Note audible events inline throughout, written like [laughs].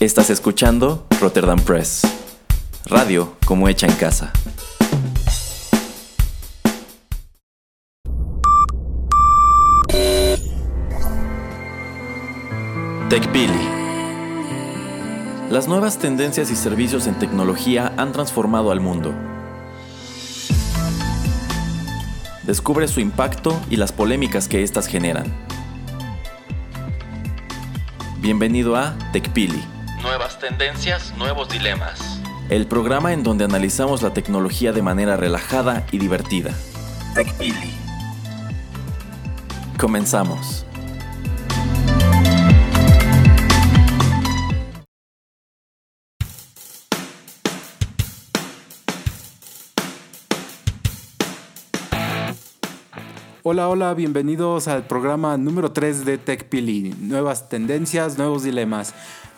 Estás escuchando Rotterdam Press. Radio como hecha en casa. TechPili. Las nuevas tendencias y servicios en tecnología han transformado al mundo. Descubre su impacto y las polémicas que éstas generan. Bienvenido a TechPili. Tendencias, nuevos dilemas. El programa en donde analizamos la tecnología de manera relajada y divertida. TechPili. Comenzamos. Hola, hola, bienvenidos al programa número 3 de TechPili. Nuevas tendencias, nuevos dilemas.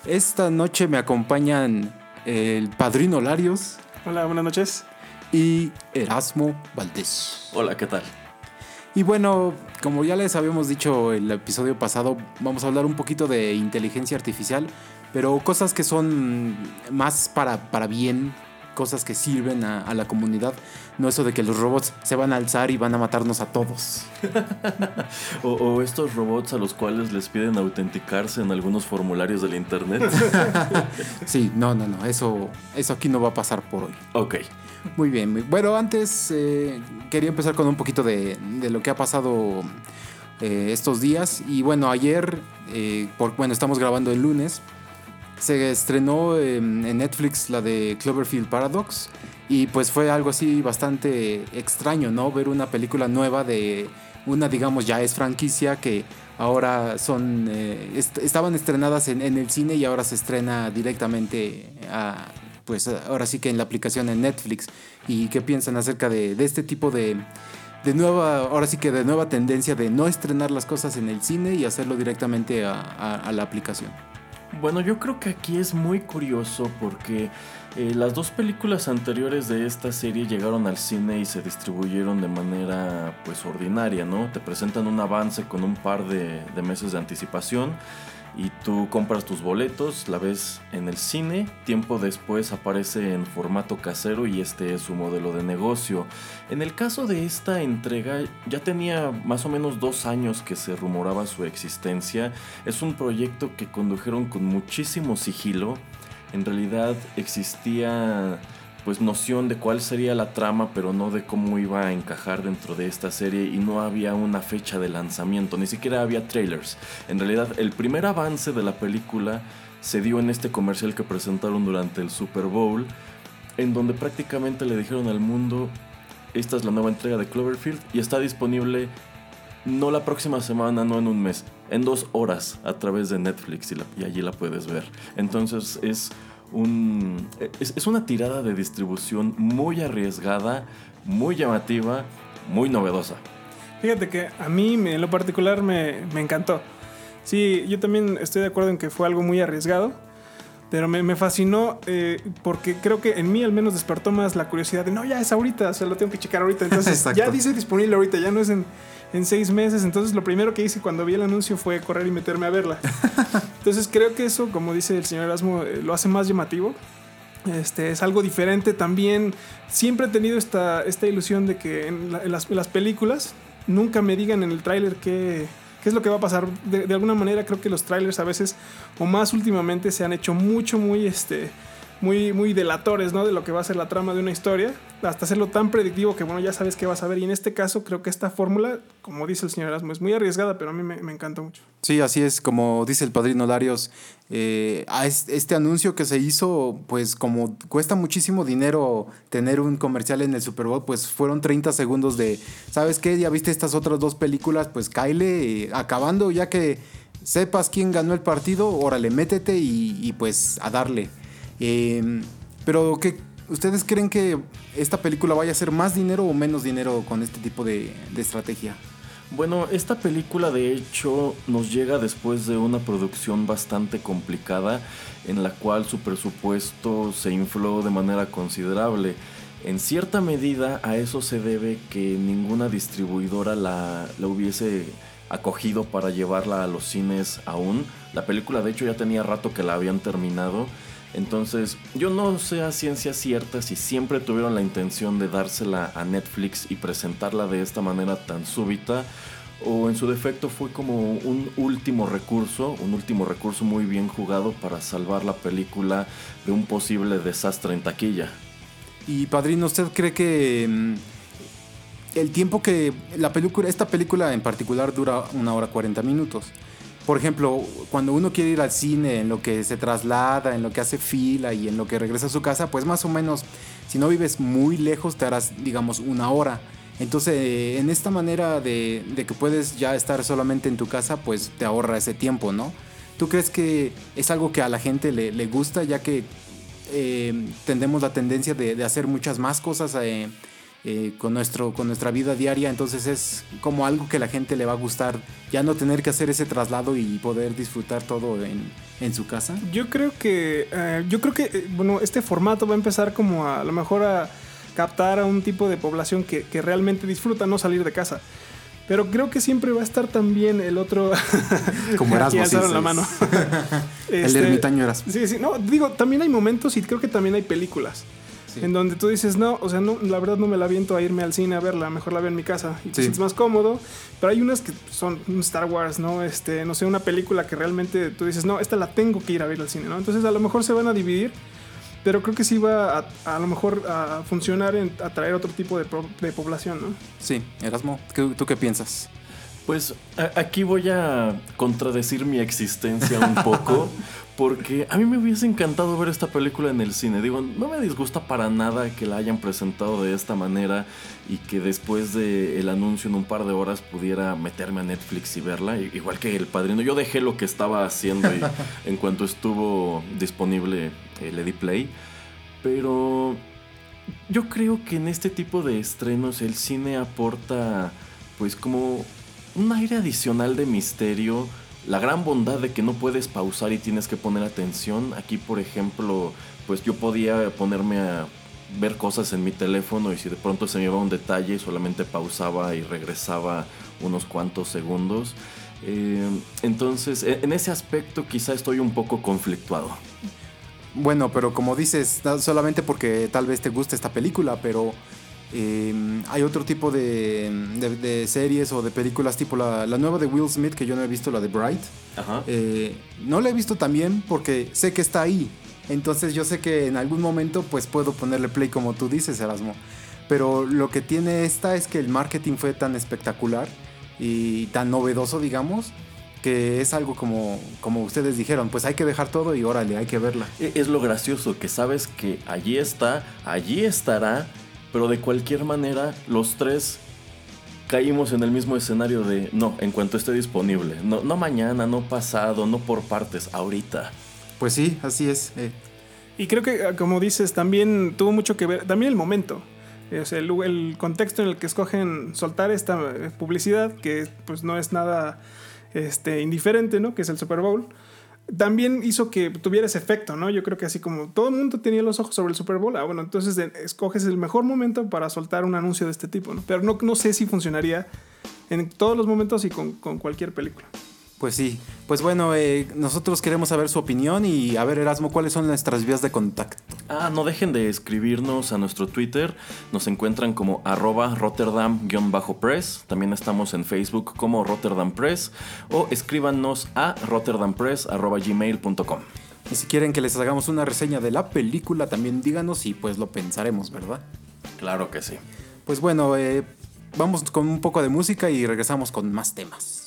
Esta noche me acompañan el padrino Larios Hola, buenas noches. y Erasmo Valdés. Hola, ¿qué tal? Y bueno, como ya les habíamos dicho el episodio pasado, vamos a hablar un poquito de inteligencia artificial, pero cosas que son más para, para bien, cosas que sirven a, a la comunidad, no eso de que los robots se van a alzar y van a matarnos a todos. [laughs] O, o estos robots a los cuales les piden autenticarse en algunos formularios del internet. [laughs] Sí, no, no, no, eso, eso aquí no va a pasar por hoy. ok. Muy bien, bueno, antes eh, quería empezar con un poquito de, de lo que ha pasado eh, estos días. Y bueno, ayer, eh, por, bueno, estamos grabando el lunes, se estrenó eh, en Netflix la de Cloverfield Paradox. Y pues fue algo así bastante extraño, ¿no? Ver una película nueva de una, digamos, ya es franquicia que ahora son, eh, est- estaban estrenadas en, el cine y ahora se estrena directamente a, pues ahora sí que en la aplicación en Netflix. ¿Y qué piensan acerca de, este tipo de, de nueva, ahora sí que de nueva tendencia de no estrenar las cosas en el cine y hacerlo directamente a la aplicación? Bueno, yo creo que aquí es muy curioso porque eh, las dos películas anteriores de esta serie llegaron al cine y se distribuyeron de manera pues ordinaria, ¿no? Te presentan un avance con un par de, de meses de anticipación y tú compras tus boletos, la ves en el cine, tiempo después aparece en formato casero y este es su modelo de negocio. En el caso de esta entrega ya tenía más o menos dos años que se rumoraba su existencia. Es un proyecto que condujeron con muchísimo sigilo. En realidad existía pues noción de cuál sería la trama, pero no de cómo iba a encajar dentro de esta serie y no había una fecha de lanzamiento, ni siquiera había trailers. En realidad el primer avance de la película se dio en este comercial que presentaron durante el Super Bowl, en donde prácticamente le dijeron al mundo, esta es la nueva entrega de Cloverfield y está disponible no la próxima semana, no en un mes, en dos horas a través de Netflix y, la- allí la puedes ver. Entonces es, un, es, es una tirada de distribución muy arriesgada, muy llamativa, muy novedosa. Fíjate que a mí me- en lo particular me, me encantó. Sí, yo también estoy de acuerdo en que fue algo muy arriesgado, pero me, me fascinó eh, porque creo que en mí al menos despertó más la curiosidad de, no, ya es ahorita, o sea, lo tengo que checar ahorita. Entonces [laughs] ya dice disponible ahorita, ya no es en, en seis meses. Entonces lo primero que hice cuando vi el anuncio fue correr y meterme a verla. [laughs] Entonces creo que eso, como dice el señor Erasmo, eh, lo hace más llamativo. Este, es algo diferente también. Siempre he tenido esta, esta ilusión de que en, la- en las, en las películas nunca me digan en el tráiler qué, qué es lo que va a pasar. De, de alguna manera creo que los trailers a veces, o más últimamente, se han hecho mucho, muy, este, muy, muy delatores ¿no? de lo que va a ser la trama de una historia. Hasta hacerlo tan predictivo que, bueno, ya sabes qué vas a ver. Y en este caso creo que esta fórmula, como dice el señor Erasmo, es muy arriesgada, pero a mí me, encanta mucho. Sí, así es, como dice el padrino Larios, eh, a es- este anuncio que se hizo, pues como cuesta muchísimo dinero tener un comercial en el Super Bowl, pues fueron 30 segundos de, ¿sabes qué? Ya viste estas otras dos películas, pues cáile, eh, acabando ya que sepas quién ganó el partido, órale, métete y, pues a darle. Eh, pero, ¿qué, ¿ustedes creen que esta película vaya a ser más dinero o menos dinero con este tipo de, de estrategia? Bueno, esta película de hecho nos llega después de una producción bastante complicada en la cual su presupuesto se infló de manera considerable. En cierta medida a eso se debe que ninguna distribuidora la, la hubiese acogido para llevarla a los cines aún. La película de hecho ya tenía rato que la habían terminado. Entonces, yo no sé a ciencia cierta si siempre tuvieron la intención de dársela a Netflix y presentarla de esta manera tan súbita o en su defecto fue como un último recurso, un último recurso muy bien jugado para salvar la película de un posible desastre en taquilla. Y padrino, ¿usted cree que mm, el tiempo que la película, esta película en particular dura una hora 40 minutos? Por ejemplo, cuando uno quiere ir al cine, en lo que se traslada, en lo que hace fila y en lo que regresa a su casa, pues más o menos, si no vives muy lejos, te harás, digamos, una hora. Entonces, en esta manera de, que puedes ya estar solamente en tu casa, pues te ahorra ese tiempo, ¿no? ¿Tú crees que es algo que a la gente le, gusta, ya que eh, tendemos la tendencia de, hacer muchas más cosas eh, eh, con, nuestro, con nuestra vida diaria? Entonces es como algo que a la gente le va a gustar, ya no tener que hacer ese traslado y poder disfrutar todo en, en su casa. Yo creo que, yo creo que, bueno, este formato va a empezar como a, a lo mejor a captar a un tipo de población que, realmente disfruta no salir de casa. Pero creo que siempre va a estar también el otro. [laughs] Como [laughs] Erasmo. Sí, la mano. [laughs] el este, ermitaño Erasmo. Sí, sí. No, digo, también hay momentos y creo que también hay películas. En donde tú dices, no, o sea, no, la verdad no me la aviento a irme al cine a verla, mejor la veo en mi casa y te sientes más cómodo. Pero hay unas que son Star Wars, ¿no? Este, no sé, una película que realmente tú dices, no, esta la tengo que ir a ver al cine, ¿no? Entonces a lo mejor se van a dividir pero creo que sí va a, a lo mejor a funcionar en atraer otro tipo de, de población, ¿no? Sí, Erasmo, ¿tú qué piensas? Pues aquí voy a contradecir mi existencia un poco, [laughs] porque a mí me hubiese encantado ver esta película en el cine. Digo, no me disgusta para nada que la hayan presentado de esta manera y que después del anuncio en un par de horas pudiera meterme a Netflix y verla, igual que El Padrino. Yo dejé lo que estaba haciendo y [laughs] en cuanto estuvo disponible el le play, pero yo creo que en este tipo de estrenos el cine aporta pues como un aire adicional de misterio, la gran bondad de que no puedes pausar y tienes que poner atención. Aquí, por ejemplo, pues yo podía ponerme a ver cosas en mi teléfono y si de pronto se me iba un detalle solamente pausaba y regresaba unos cuantos segundos. Eh, entonces, e-, en ese aspecto quizá estoy un poco conflictuado. Bueno, pero como dices, solamente porque tal vez te guste esta película, pero Em, hay otro tipo de, series o de películas tipo la, nueva de Will Smith que yo no he visto, la de Bright. Eh, no la he visto también porque sé que está ahí. Entonces yo sé que en algún momento pues puedo ponerle play como tú dices, Erasmo. Pero lo que tiene esta es que el marketing fue tan espectacular y tan novedoso, digamos, que es algo como, como ustedes dijeron, pues hay que dejar todo y órale, hay que verla. E, es lo gracioso, que sabes que allí está, allí estará pero de cualquier manera, los tres caímos en el mismo escenario de no, en cuanto esté disponible. No, no mañana, no pasado, no por partes, ahorita. Pues sí, así es. Eh. Y creo que, ah, como dices, también tuvo mucho que ver, también el momento. O sea, el, contexto en el que escogen soltar esta eh, publicidad, que pues no es nada este, indiferente, ¿no? Que es el Super Bowl también hizo que tuviera ese efecto, ¿no? Yo creo que así como todo el mundo tenía los ojos sobre el Super Bowl, ah, bueno, entonces escoges el mejor momento para soltar un anuncio de este tipo, ¿no? Pero no, no sé si funcionaría en todos los momentos y con, con cualquier película. Pues sí, pues bueno, eh, nosotros queremos saber su opinión y a ver Erasmo, ¿cuáles son nuestras vías de contacto? Ah, no dejen de escribirnos a nuestro Twitter, nos encuentran como arroba Rotterdam-press, también estamos en Facebook como Rotterdam Press o escríbanos a rotterdampress.gmail.com. Y si quieren que les hagamos una reseña de la película, también díganos y pues lo pensaremos, ¿verdad? Claro que sí. Pues bueno, eh, vamos con un poco de música y regresamos con más temas.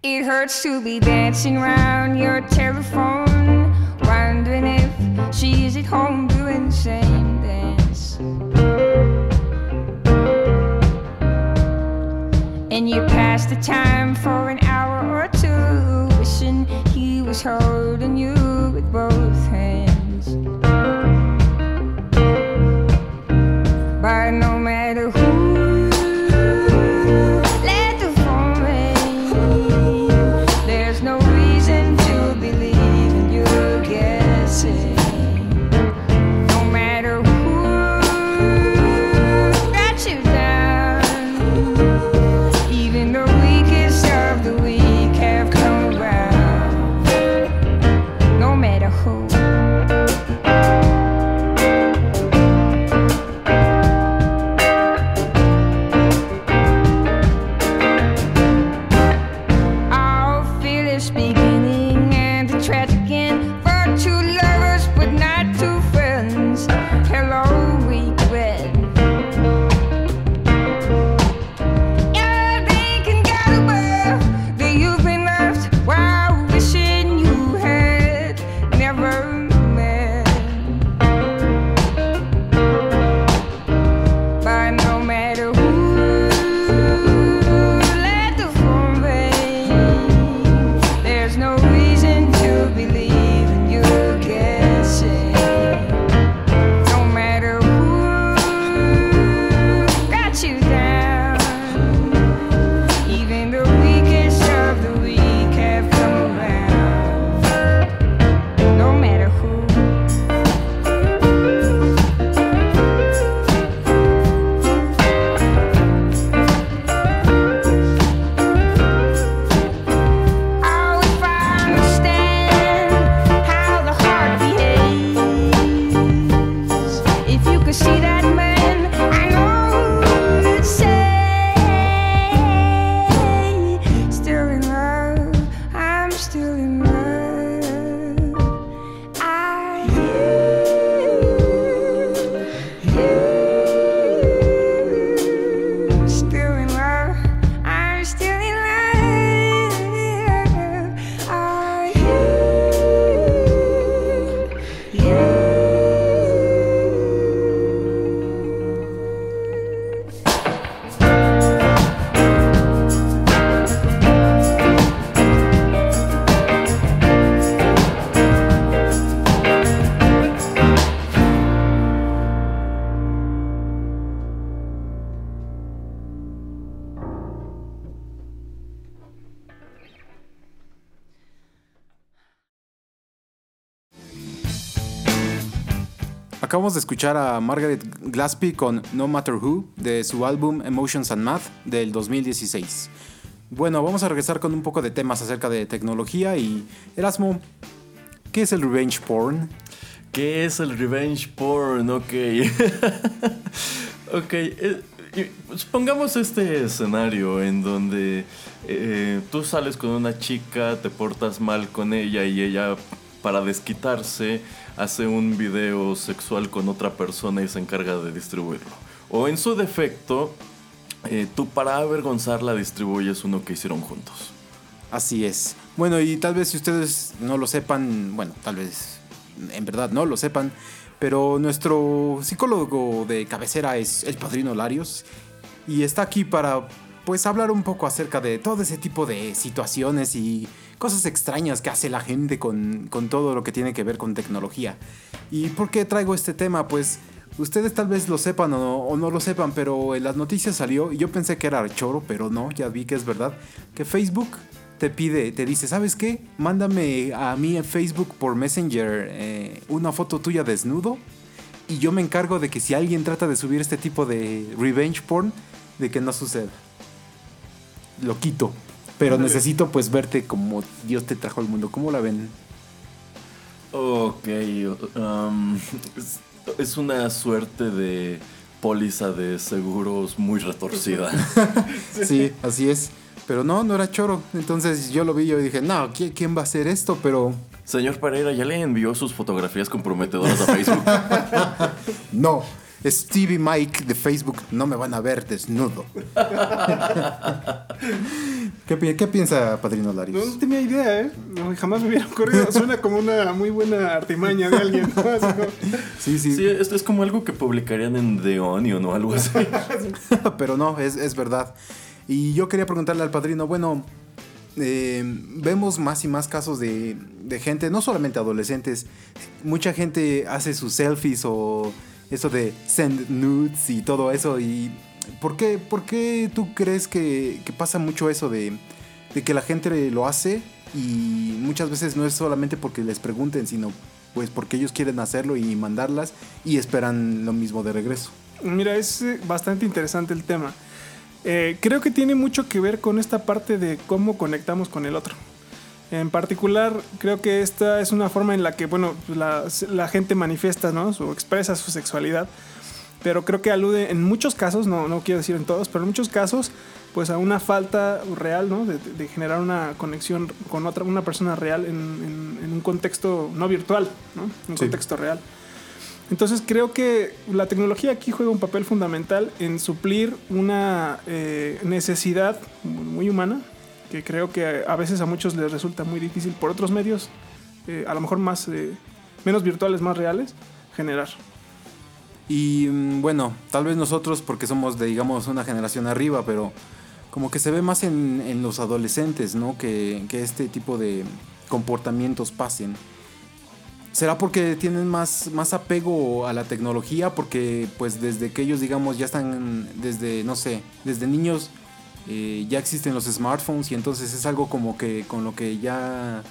It hurts to be dancing around your telephone, wondering if she's at home doing the same dance. And you pass the time for an hour or two, wishing he was holding you Acabamos de escuchar a Margaret Glaspie con No Matter Who de su álbum Emotions and Math del 2016. Bueno, vamos a regresar con un poco de temas acerca de tecnología y Erasmo, ¿qué es el revenge porn? ¿Qué es el revenge porn? Ok. [laughs] ok. Eh, Pongamos este escenario en donde eh, tú sales con una chica, te portas mal con ella y ella, para desquitarse, hace un video sexual con otra persona y se encarga de distribuirlo. O en su defecto, eh, tú para avergonzarla distribuyes uno que hicieron juntos. Así es. Bueno, y tal vez si ustedes no lo sepan, bueno, tal vez en verdad no lo sepan, pero nuestro psicólogo de cabecera es el padrino Larios y está aquí para pues hablar un poco acerca de todo ese tipo de situaciones y cosas extrañas que hace la gente con, todo lo que tiene que ver con tecnología. ¿Y por qué traigo este tema? Pues ustedes tal vez lo sepan o no, o no, lo sepan, pero en las noticias salió, y yo pensé que era choro, pero no, ya vi que es verdad, que Facebook te pide, te dice, ¿sabes qué? Mándame a mí en Facebook por Messenger eh, una foto tuya desnudo y yo me encargo de que si alguien trata de subir este tipo de revenge porn, de que no suceda. Lo quito. Pero necesito pues verte como Dios te trajo al mundo. ¿Cómo la ven? Ok. Um, es una suerte de póliza de seguros muy retorcida. [laughs] sí, así es. Pero no, no era choro. Entonces yo lo vi y yo dije, no, ¿quién va a hacer esto? Pero... Señor Pereira, ¿ya le envió sus fotografías comprometedoras a Facebook? [laughs] no. Stevie Mike de Facebook no me van a ver desnudo. [laughs] ¿Qué, piensa Padrino Larios? No, tenía idea, ¿eh? jamás me hubiera ocurrido. [laughs] Suena como una muy buena artimaña de alguien. sí, sí. Sí, esto es como algo que publicarían en The Onion o algo así. [laughs] Pero no, es, es verdad. Y yo quería preguntarle al padrino, bueno, eh, vemos más y más casos de, gente, no solamente adolescentes, mucha gente hace sus selfies o eso de send nudes y todo eso. ¿Y por qué, por qué tú crees que, pasa mucho eso de, de, que la gente lo hace y muchas veces no es solamente porque les pregunten, sino pues porque ellos quieren hacerlo y mandarlas y esperan lo mismo de regreso? Mira, es eh, bastante interesante el tema. Eh, creo que tiene mucho que ver con esta parte de cómo conectamos con el otro. En particular, creo que esta es una forma en la que, bueno, la, gente manifiesta, ¿no? O expresa su sexualidad. Pero creo que alude en muchos casos, no, no quiero decir en todos, pero en muchos casos, pues a una falta real, ¿no? De, generar una conexión con otra, una persona real en, un contexto no virtual, ¿no? Un contexto real. Entonces creo que la tecnología aquí juega un papel fundamental en suplir una eh, necesidad muy humana, que creo que a veces a muchos les resulta muy difícil por otros medios, eh, a lo mejor más, eh, menos virtuales, más reales, generar. Y mm, bueno, tal vez nosotros, porque somos de, digamos, una generación arriba, pero como que se ve más en, los adolescentes, ¿no? Que, que este tipo de comportamientos pasen. ¿Será porque tienen más, más apego a la tecnología? Porque pues desde que ellos digamos ya están, desde, no sé, desde niños eh, ya existen los smartphones y entonces es algo como que con lo que ya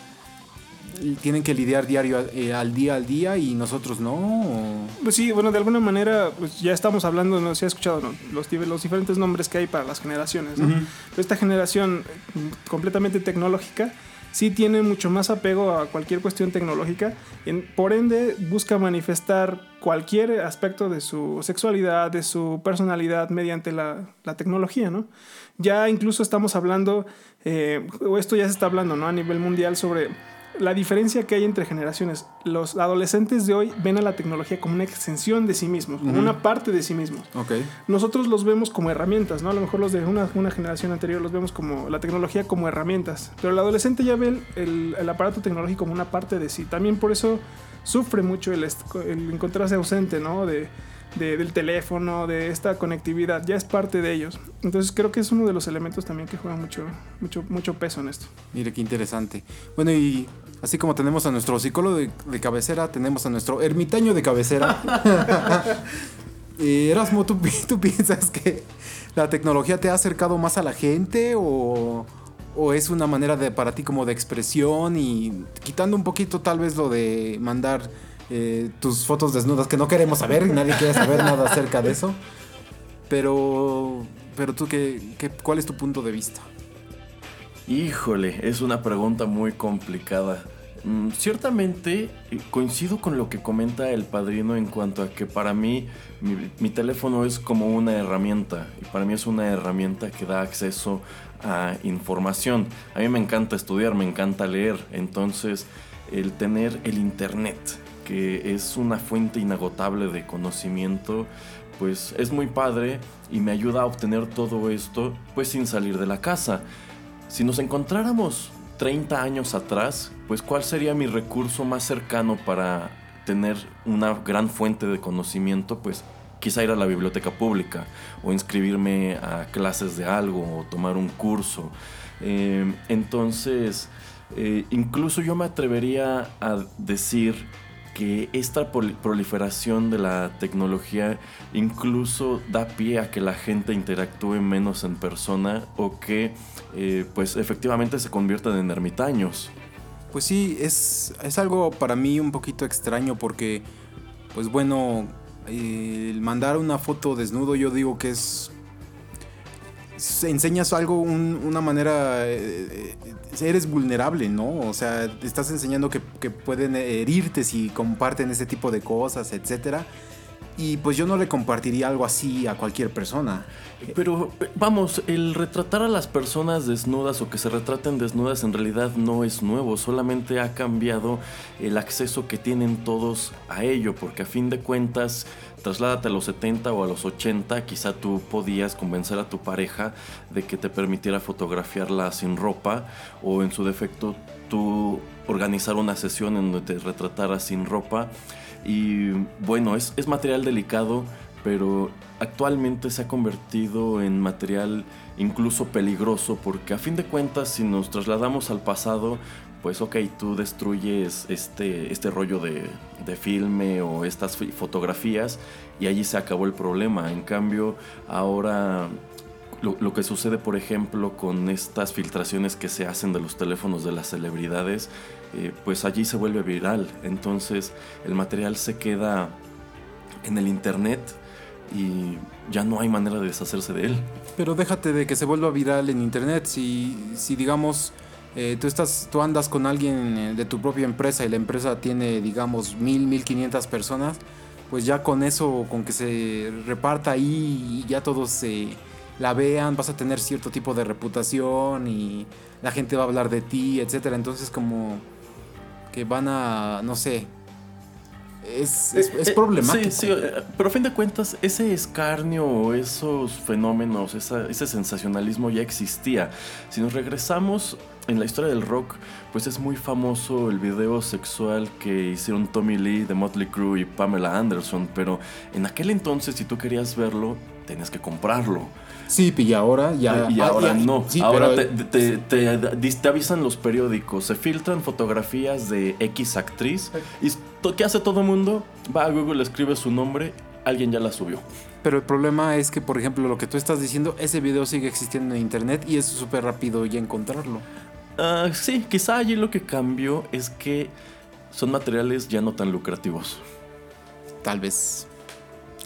tienen que lidiar diario eh, al día al día y nosotros no. Pues sí, bueno, de alguna manera pues ya estamos hablando, no se ha escuchado los, los diferentes nombres que hay para las generaciones. Esta generación completamente tecnológica sí tiene mucho más apego a cualquier cuestión tecnológica, por ende busca manifestar cualquier aspecto de su sexualidad, de su personalidad mediante la, tecnología, ¿no? Ya incluso estamos hablando, eh, o esto ya se está hablando, ¿no? A nivel mundial sobre la diferencia que hay entre generaciones. Los adolescentes de hoy ven a la tecnología como una extensión de sí mismos, como una parte de sí mismos. Okay. Nosotros los vemos como herramientas, ¿no? A lo mejor los de una, una, generación anterior los vemos como la tecnología como herramientas. Pero el adolescente ya ve el, el, aparato tecnológico como una parte de sí. También por eso sufre mucho el, el encontrarse ausente, ¿no? De, del teléfono, de esta conectividad, ya es parte de ellos. Entonces creo que es uno de los elementos también que juega mucho, mucho, mucho peso en esto. Mire, qué interesante. Bueno, y así como tenemos a nuestro psicólogo de, cabecera, tenemos a nuestro ermitaño de cabecera. [laughs] [laughs] Eh, Erasmo, ¿tú, ¿tú piensas que la tecnología te ha acercado más a la gente o, o es una manera de para ti como de expresión y quitando un poquito tal vez lo de mandar eh, tus fotos desnudas que no queremos saber y nadie quiere saber nada acerca de eso. Pero, pero tú, ¿qué, qué, cuál es tu punto de vista? Híjole, es una pregunta muy complicada. Mm, ciertamente eh, coincido con lo que comenta el padrino en cuanto a que para mí mi, teléfono es como una herramienta y para mí es una herramienta que da acceso a información. A mí me encanta estudiar, me encanta leer, entonces el tener el internet, que es una fuente inagotable de conocimiento, pues es muy padre y me ayuda a obtener todo esto pues sin salir de la casa. Si nos encontráramos 30 años atrás, pues cuál sería mi recurso más cercano para tener una gran fuente de conocimiento, pues quizá ir a la biblioteca pública o inscribirme a clases de algo o tomar un curso. Eh, entonces, eh, incluso yo me atrevería a decir que esta proliferación de la tecnología incluso da pie a que la gente interactúe menos en persona o que eh, pues efectivamente se conviertan en ermitaños. Pues sí, es, es algo para mí un poquito extraño porque pues bueno, el mandar una foto desnudo yo digo que es enseñas algo, una manera, eh, eh, eres vulnerable, ¿no? O sea, estás enseñando que, que, pueden herirte si comparten ese tipo de cosas, etcétera. Y pues yo no le compartiría algo así a cualquier persona. Pero vamos, el retratar a las personas desnudas o que se retraten desnudas en realidad no es nuevo, solamente ha cambiado el acceso que tienen todos a ello, porque a fin de cuentas, trasládate a los 70 o a los 80, quizá tú podías convencer a tu pareja de que te permitiera fotografiarla sin ropa o en su defecto tú organizar una sesión en donde te retratara sin ropa y bueno, es, es material delicado, pero actualmente se ha convertido en material incluso peligroso porque a fin de cuentas si nos trasladamos al pasado, pues ok, tú destruyes este, este rollo de, de, filme o estas fotografías y allí se acabó el problema. En cambio, ahora lo, lo, que sucede, por ejemplo, con estas filtraciones que se hacen de los teléfonos de las celebridades, eh, pues allí se vuelve viral. Entonces el material se queda en el internet y ya no hay manera de deshacerse de él. Pero déjate de que se vuelva viral en internet. Si, si digamos, eh, tú, estás, tú andas con alguien eh, de tu propia empresa y la empresa tiene, digamos, mil, mil quinientas personas, pues ya con eso, con que se reparta ahí y ya todos la vean, vas a tener cierto tipo de reputación y la gente va a hablar de ti, etcétera. Entonces como que van a, no sé, es, es, eh, eh, problemático. Sí, sí, eh, pero a fin de cuentas, ese escarnio esos fenómenos, ese sensacionalismo ya existía. Si nos regresamos en la historia del rock, pues es muy famoso el video sexual que hicieron Tommy Lee de Motley Crue y Pamela Anderson, pero en aquel entonces, si tú querías verlo, tenías que comprarlo. Sí, y ahora ya. Y ahora no. ahora te, te, avisan los periódicos, se filtran fotografías de X actriz. ¿Y qué hace todo el mundo? Va a Google, escribe su nombre, alguien ya la subió. Pero el problema es que, por ejemplo, lo que tú estás diciendo, ese video sigue existiendo en internet y es súper rápido ya encontrarlo. Uh, sí, quizá allí lo que cambió es que son materiales ya no tan lucrativos. Tal vez.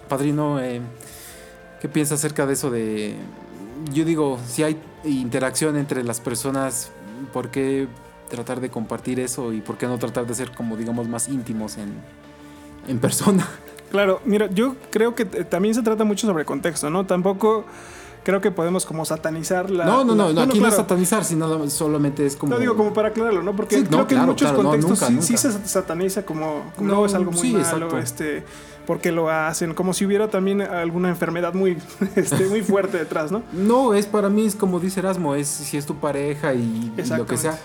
Padrino, eh, ¿Qué piensas acerca de eso de... Yo digo, si hay interacción entre las personas, ¿por qué tratar de compartir eso y por qué no tratar de ser como digamos más íntimos en, en persona? Claro, mira, yo creo que también se trata mucho sobre contexto, ¿no? Tampoco creo que podemos como satanizar la... No, no, no, aquí no es satanizar, sino solamente es como... No digo como para aclararlo, ¿no? Porque creo que en muchos contextos sí, se sataniza como, como no, es algo muy malo, este porque lo hacen, como si hubiera también alguna enfermedad muy, [laughs] este, muy fuerte detrás, ¿no? No, es para mí, es como dice Erasmo, es si es tu pareja y, lo que sea.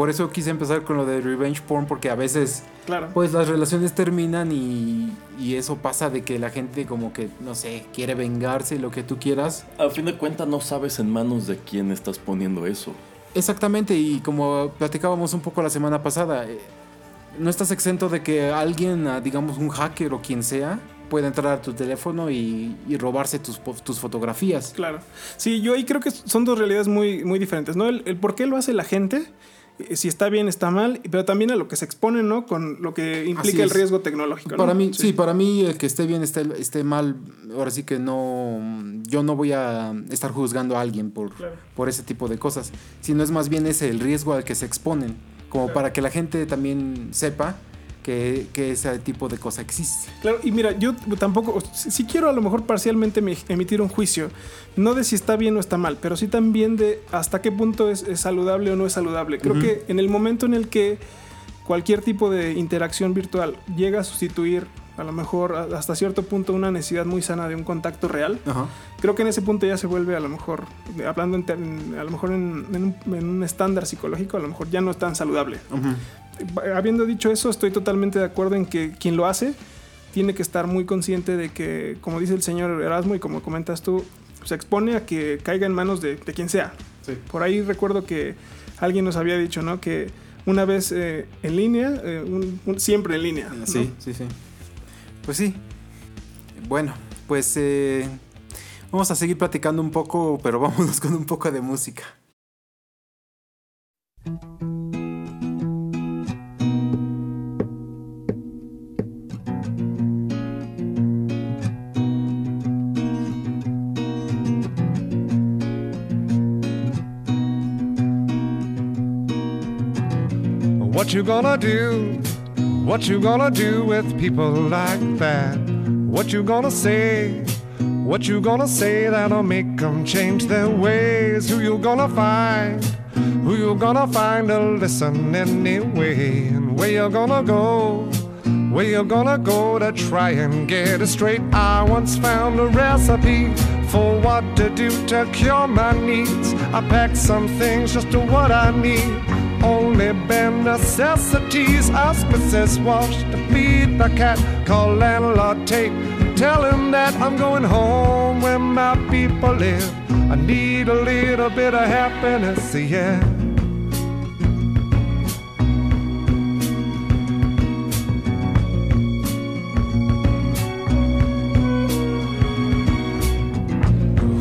Por eso quise empezar con lo de revenge porn, porque a veces, claro. pues las relaciones terminan y, y eso pasa de que la gente como que, no sé, quiere vengarse, lo que tú quieras. A fin de cuentas no sabes en manos de quién estás poniendo eso. Exactamente, y como platicábamos un poco la semana pasada, eh, no estás exento de que alguien, ah, digamos un hacker o quien sea, pueda entrar a tu teléfono y, robarse tus, tus, fotografías. Claro. Sí, yo ahí creo que son dos realidades muy, muy diferentes, ¿no? El, por qué lo hace la gente si está bien, está mal, pero también a lo que se expone, ¿no? Con lo que implica el riesgo tecnológico. Para mí, sí. para mí el que esté bien, esté, esté mal, ahora sí que no, yo no voy a estar juzgando a alguien por, por ese tipo de cosas, sino es más bien ese el riesgo al que se exponen, como para que la gente también sepa que, ese tipo de cosa existe. Claro, y mira, yo tampoco, si quiero a lo mejor parcialmente emitir un juicio, no de si está bien o está mal, pero sí también de hasta qué punto es, saludable o no es saludable. Creo que en el momento en el que cualquier tipo de interacción virtual llega a sustituir a lo mejor hasta cierto punto una necesidad muy sana de un contacto real. Creo que en ese punto ya se vuelve a lo mejor, hablando en, a lo mejor en, un, estándar psicológico, a lo mejor ya no es tan saludable habiendo dicho eso, estoy totalmente de acuerdo en que quien lo hace tiene que estar muy consciente de que, como dice el señor Erasmo y como comentas tú, se expone a que caiga en manos de, quien sea. Por ahí recuerdo que alguien nos había dicho, ¿no? Que una vez eh, en línea, eh, siempre en línea. Sí, sí, sí. Pues sí. Bueno, pues eh, vamos a seguir platicando un poco, pero vámonos con un poco de música. What you gonna do? What you gonna do with people like that? What you gonna say? What you gonna say that'll make them change their ways? Who you gonna find? Who you gonna find to listen anyway? And where you gonna go? Where you gonna go to try and get it straight? I once found a recipe for what to do to cure my needs. I packed some things just to what I need only bare necessities. Ask Mrs. Walsh to feed the cat. Call landlord Tate. Tell him that I'm going home where my people live. I need a little bit of happiness, yeah.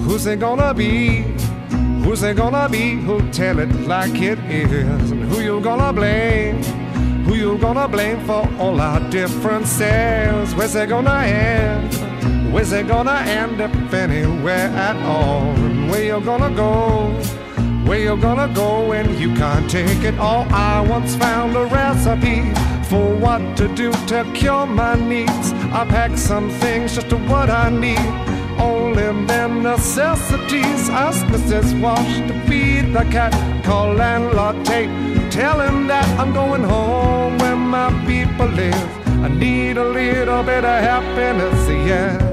Who's it gonna be? Who's it gonna be who'll tell it like it is? And who you gonna blame? Who you gonna blame for all our differences? Where's it gonna end? Where's it gonna end if anywhere at all? And where you gonna go? Where you gonna go when you can't take it all? I once found a recipe for what to do to cure my needs. I packed some things just to what I need them necessities. Ask Mrs. Wash to feed the cat. Call landlord Tate. Tell him that I'm going home where my people live. I need a little bit of happiness, yeah.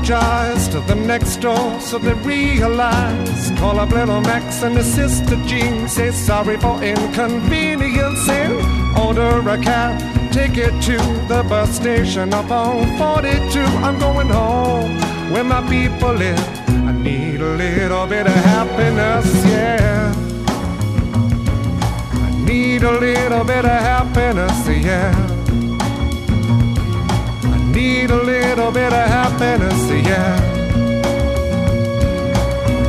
Apologize to the next door so they realize. Call up little Max and his sister Jean, say sorry for inconveniencing. Order a cab, take it to the bus station up on 42. I'm going home where my people live. I need a little bit of happiness, yeah. I need a little bit of happiness, yeah need a little bit of happiness, yeah.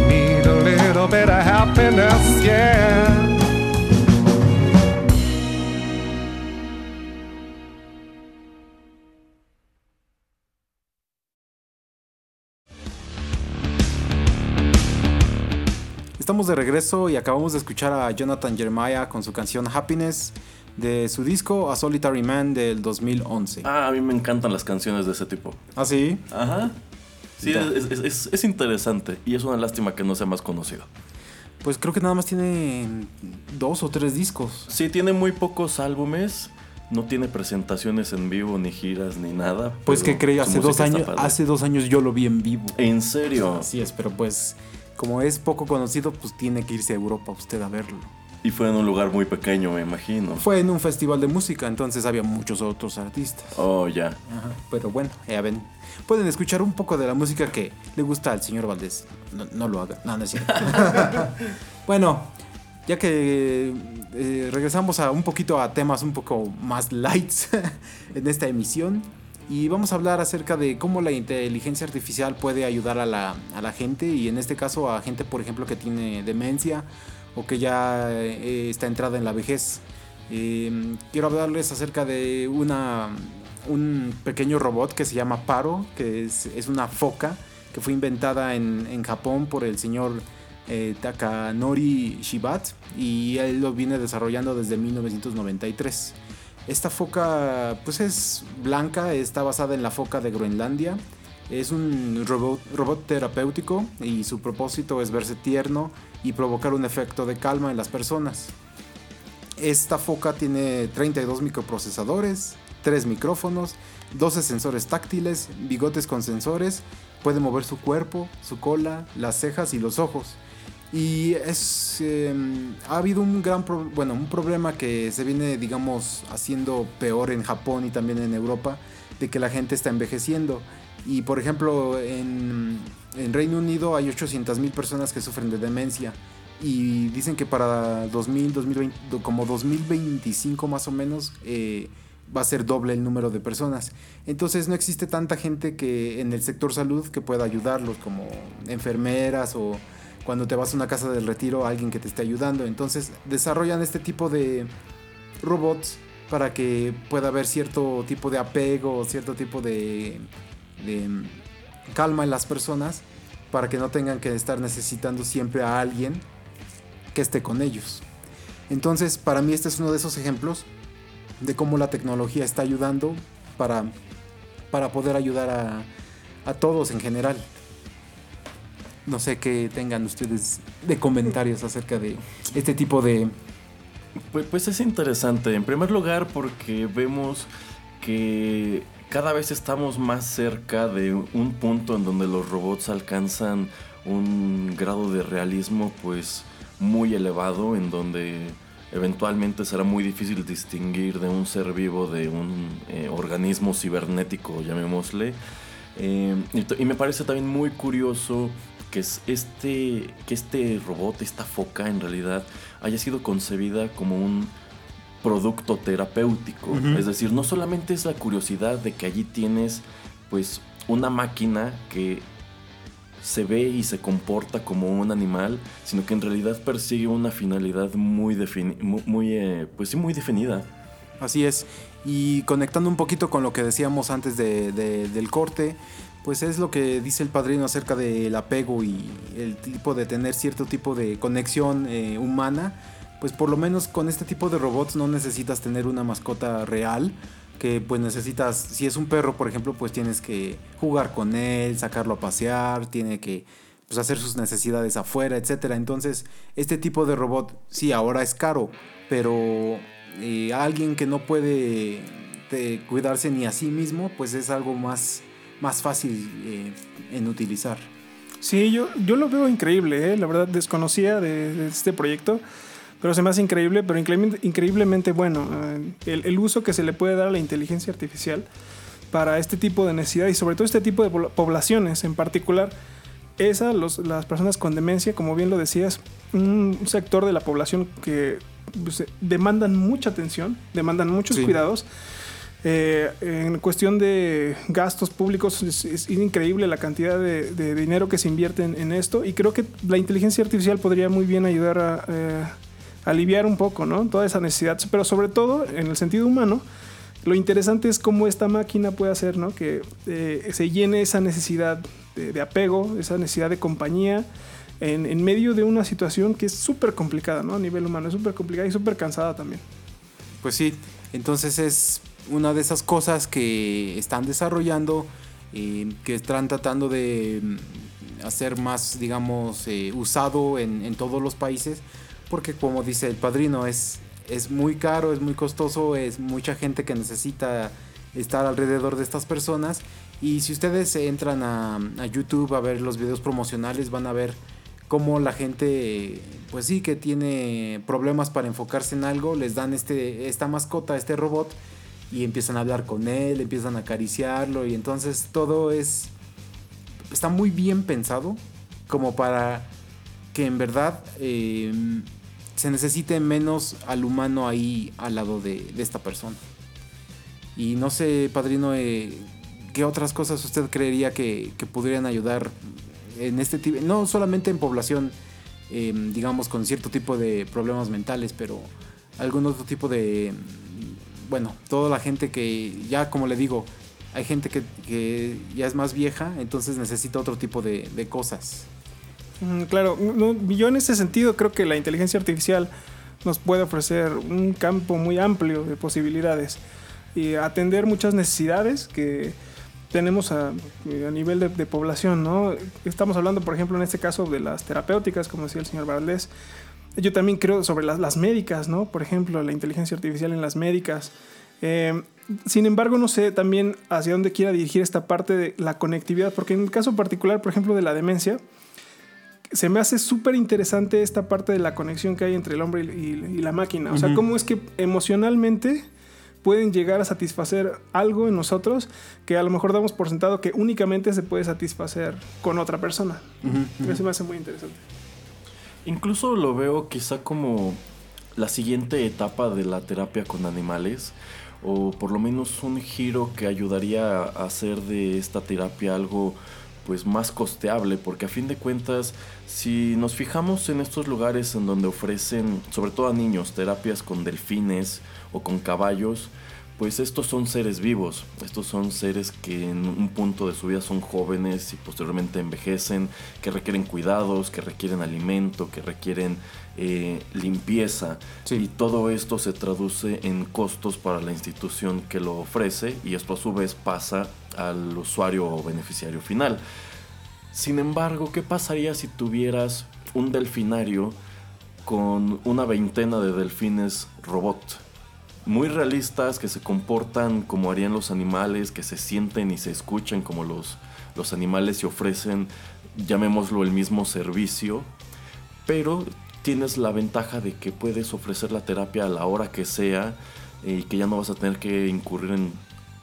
Need a little bit of happiness, yeah. Estamos de regreso y acabamos de escuchar a Jonathan Jeremiah con su canción Happiness de su disco A Solitary Man del 2011. Ah, a mí me encantan las canciones de ese tipo. ¿Ah, sí? Ajá. Sí, es, interesante y es una lástima que no sea más conocido. Pues creo que nada más tiene dos o tres discos. Sí, tiene muy pocos álbumes. No tiene presentaciones en vivo, ni giras, ni nada. Pues que creí, hace dos años, hace dos años yo lo vi en vivo. ¿En serio? Así es, pero pues como es poco conocido, pues tiene que irse a Europa usted a verlo. Y fue en un lugar muy pequeño, me imagino. Fue en un festival de música, entonces había muchos otros artistas. Oh, ya. Ajá, pero bueno, ya ven. Pueden escuchar un poco de la música que le gusta al señor Valdés. No, lo haga. No, no es cierto. [laughs] bueno, ya que eh, regresamos a un poquito a temas un poco más lights [laughs] en esta emisión. Y vamos a hablar acerca de cómo la inteligencia artificial puede ayudar a la, a la gente y en este caso a gente, por ejemplo, que tiene demencia o que ya eh, está entrada en la vejez. Em, quiero hablarles acerca de una, un pequeño robot que se llama Paro, que es, es una foca que fue inventada en, en Japón por el señor eh, Takanori Shibat y él lo viene desarrollando desde 1993. Esta foca pues es blanca, está basada en la foca de Groenlandia. Es un robot, robot terapéutico y su propósito es verse tierno y provocar un efecto de calma en las personas. Esta foca tiene 32 microprocesadores, 3 micrófonos, 12 sensores táctiles, bigotes con sensores, puede mover su cuerpo, su cola, las cejas y los ojos. Y es em, ha habido un gran bueno, un problema que se viene digamos haciendo peor en Japón y también en Europa de que la gente está envejeciendo y por ejemplo en en Reino Unido hay 800 mil personas que sufren de demencia y dicen que para 2000, 2020, como 2025 más o menos, eh, va a ser doble el número de personas. Entonces no existe tanta gente que en el sector salud que pueda ayudarlos, como enfermeras o cuando te vas a una casa del retiro, alguien que te esté ayudando. Entonces desarrollan este tipo de robots para que pueda haber cierto tipo de apego, cierto tipo de calma en las personas para que no tengan que estar necesitando siempre a alguien que esté con ellos. Entonces, para mí este es uno de esos ejemplos de cómo la tecnología está ayudando para, para poder ayudar a, a todos en general. No sé qué tengan ustedes de comentarios acerca de este tipo de... Pues, pues es interesante, en primer lugar porque vemos que cada vez estamos más cerca de un punto en donde los robots alcanzan un grado de realismo pues muy elevado en donde eventualmente será muy difícil distinguir de un ser vivo de un eh, organismo cibernético, llamémosle. Eh, y, me parece también muy curioso que, este, que este robot, esta foca en realidad, haya sido concebida como un producto terapéutico. Es decir, no solamente es la curiosidad de que allí tienes pues una máquina que se ve y se comporta como un animal, sino que en realidad persigue una finalidad muy, muy, eh, pues muy definida. Así es. Y conectando un poquito con lo que decíamos antes del corte, pues es lo que dice el padrino acerca del apego y el tipo de tener cierto tipo de conexión eh, humana pues por lo menos con este tipo de robots no necesitas tener una mascota real, que pues necesitas, si es un perro por ejemplo, pues tienes que jugar con él, sacarlo a pasear, tiene que pues, hacer sus necesidades afuera, etc. Entonces, este tipo de robot sí, ahora es caro, pero eh, alguien que no puede eh, cuidarse ni a sí mismo, pues es algo más, más fácil eh, en utilizar. Sí, yo, yo lo veo increíble, la verdad desconocía de este proyecto. Pero se me hace increíble, pero increíblemente bueno. Eh, el, uso que se le puede dar a la inteligencia artificial para este tipo de necesidad y sobre todo este tipo de poblaciones en particular. Esa, las personas con demencia, como bien lo decías, un sector de la población que pues, demandan mucha atención, demandan muchos cuidados. Eh, en cuestión de gastos públicos es, increíble la cantidad de, dinero que se invierte en, esto y creo que la inteligencia artificial podría muy bien ayudar a, eh, aliviar un poco, ¿no? Toda esa necesidad, pero sobre todo en el sentido humano, lo interesante es cómo esta máquina puede hacer, ¿no? Que eh, se llene esa necesidad de, apego, esa necesidad de compañía. En, medio de una situación que es súper complicada, ¿no? A nivel humano, es súper complicada y súper cansada también. Pues sí, entonces es una de esas cosas que están desarrollando, eh, que están tratando de mm, hacer más, digamos, eh, usado en, en, todos los países porque como dice el padrino, es, es muy caro, es muy costoso, es mucha gente que necesita estar alrededor de estas personas. Y si ustedes entran a, YouTube a ver los videos promocionales, van a ver cómo la gente, pues sí, que tiene problemas para enfocarse en algo, les dan este, esta mascota, este robot, y empiezan a hablar con él, empiezan a acariciarlo, y entonces todo es, está muy bien pensado como para que en verdad eh, se necesite menos al humano ahí al lado de, esta persona. Y no sé, padrino, eh, ¿qué otras cosas usted creería que, que podrían ayudar en este tipo, no solamente en población, em, digamos, con cierto tipo de problemas mentales, pero algún otro tipo de, bueno, toda la gente que ya, como le digo, hay gente que, ya es más vieja, entonces necesita otro tipo de, cosas. Claro, yo en ese sentido creo que la inteligencia artificial nos puede ofrecer un campo muy amplio de posibilidades y atender muchas necesidades que tenemos a, eh, a nivel de, población, ¿no? Estamos hablando, por ejemplo, en este caso de las terapéuticas, como decía el señor Valdés. Yo también creo sobre las, las médicas, ¿no? Por ejemplo, la inteligencia artificial en las médicas. Eh, sin embargo, no sé también hacia dónde quiera dirigir esta parte de la conectividad, porque en el caso particular, por ejemplo, de la demencia, se me hace súper interesante esta parte de la conexión que hay entre el hombre y, la máquina. O sea, cómo es que emocionalmente pueden llegar a satisfacer algo en nosotros que a lo mejor damos por sentado que únicamente se puede satisfacer con otra persona. Eso me hace muy interesante. Incluso lo veo quizá como la siguiente etapa de la terapia con animales o por lo menos un giro que ayudaría a hacer de esta terapia algo pues más costeable porque a fin de cuentas si nos fijamos en estos lugares en donde ofrecen sobre todo a niños terapias con delfines o con caballos, pues estos son seres vivos, estos son seres que en un punto de su vida son jóvenes y posteriormente envejecen, que requieren cuidados, que requieren alimento, que requieren eh, limpieza y todo esto se traduce en costos para la institución que lo ofrece y esto a su vez pasa al usuario o beneficiario final. Sin embargo, ¿qué pasaría si tuvieras un delfinario con una veintena de delfines robot? muy realistas, que se comportan como harían los animales, que se sienten y se escuchan como los, los animales y ofrecen, llamémoslo, el mismo servicio, pero tienes la ventaja de que puedes ofrecer la terapia a la hora que sea y que ya no vas a tener que incurrir en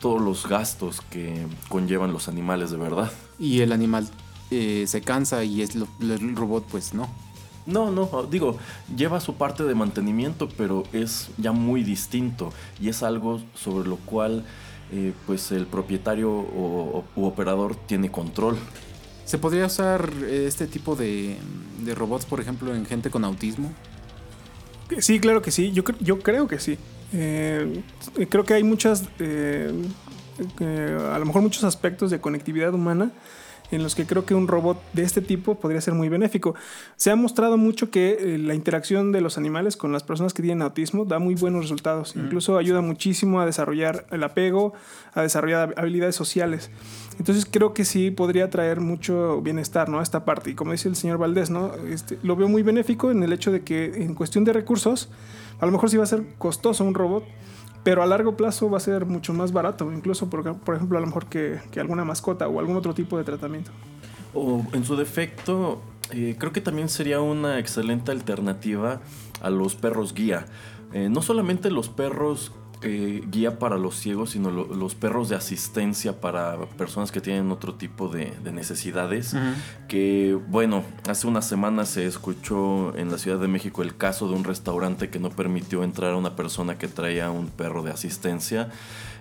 todos los gastos que conllevan los animales de verdad. Y el animal eh, se cansa y es el robot pues no. No, no, digo, lleva su parte de mantenimiento, pero es ya muy distinto y es algo sobre lo cual eh, pues el propietario o, u operador tiene control. ¿Se podría usar eh, este tipo de, robots, por ejemplo, en gente con autismo? Sí, claro que sí, yo, yo creo que sí. Eh, creo que hay muchas, a lo mejor muchos aspectos de conectividad humana en los que creo que un robot de este tipo podría ser muy benéfico. Se ha mostrado mucho que eh, la interacción de los animales con las personas que tienen autismo da muy buenos resultados. Incluso ayuda muchísimo a desarrollar el apego, a desarrollar habilidades sociales. Entonces creo que sí podría traer mucho bienestar, ¿no? A esta parte. Y como dice el señor Valdés, ¿no? Este, lo veo muy benéfico en el hecho de que en cuestión de recursos, a lo mejor sí va a ser costoso un robot, pero a largo plazo va a ser mucho más barato, incluso por, por ejemplo a lo mejor que, alguna mascota o algún otro tipo de tratamiento. O en su defecto, eh, creo que también sería una excelente alternativa a los perros guía. Eh, no solamente los perros eh, guía para los ciegos, sino los perros de asistencia para personas que tienen otro tipo de, necesidades. Que, bueno, hace unas semanas se escuchó en la Ciudad de México el caso de un restaurante que no permitió entrar a una persona que traía un perro de asistencia.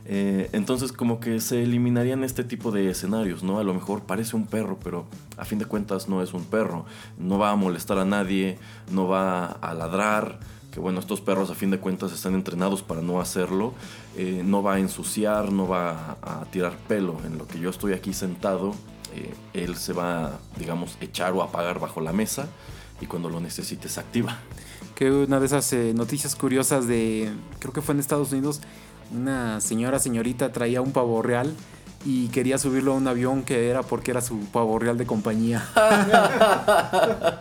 Eh, entonces como que se eliminarían este tipo de escenarios, ¿no? A lo mejor parece un perro, pero a fin de cuentas no es un perro. No va a molestar a nadie, no va a ladrar que bueno, estos perros a fin de cuentas están entrenados para no hacerlo, eh, no va a ensuciar, no va a, tirar pelo. En lo que yo estoy aquí sentado, eh, él se va, digamos, echar o apagar bajo la mesa y cuando lo necesite se activa. Que una de esas eh, noticias curiosas de, creo que fue en Estados Unidos, una señora, señorita traía un pavo real y quería subirlo a un avión que era porque era su pavo real de compañía. [laughs]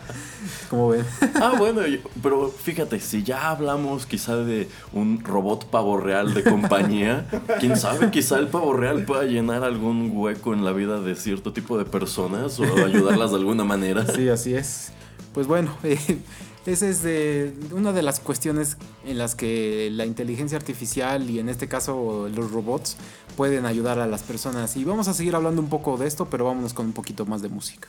¿Cómo ven? ah, bueno, pero fíjate, si ya hablamos quizá de un robot pavo real de compañía, quién sabe, quizá el pavo real pueda llenar algún hueco en la vida de cierto tipo de personas o ayudarlas de alguna manera. Sí, así es. Pues bueno, esa es de, una de las cuestiones en las que la inteligencia artificial y en este caso los robots pueden ayudar a las personas. Y vamos a seguir hablando un poco de esto, pero vámonos con un poquito más de música.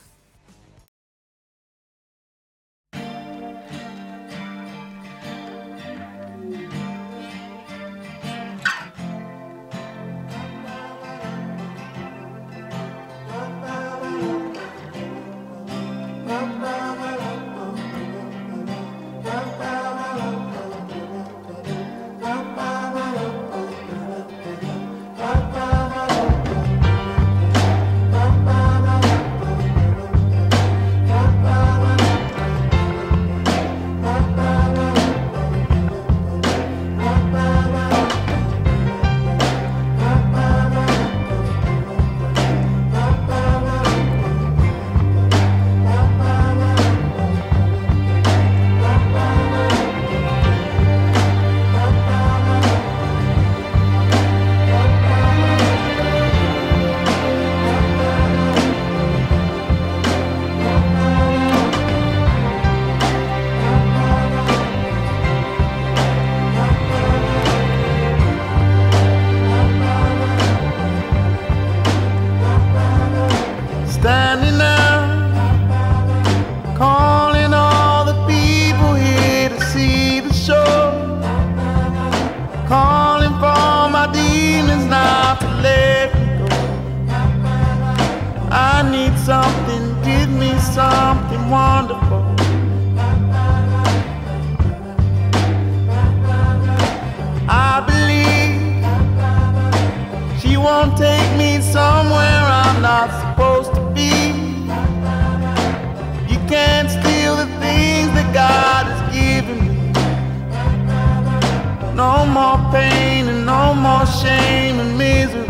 shame and misery.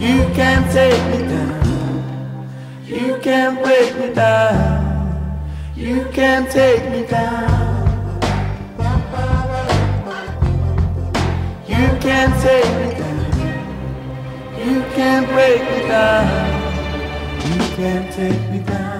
You can't take me down. You can't break me down. You can't take me down. You can't take me down. You can't break me down. You can't take me down.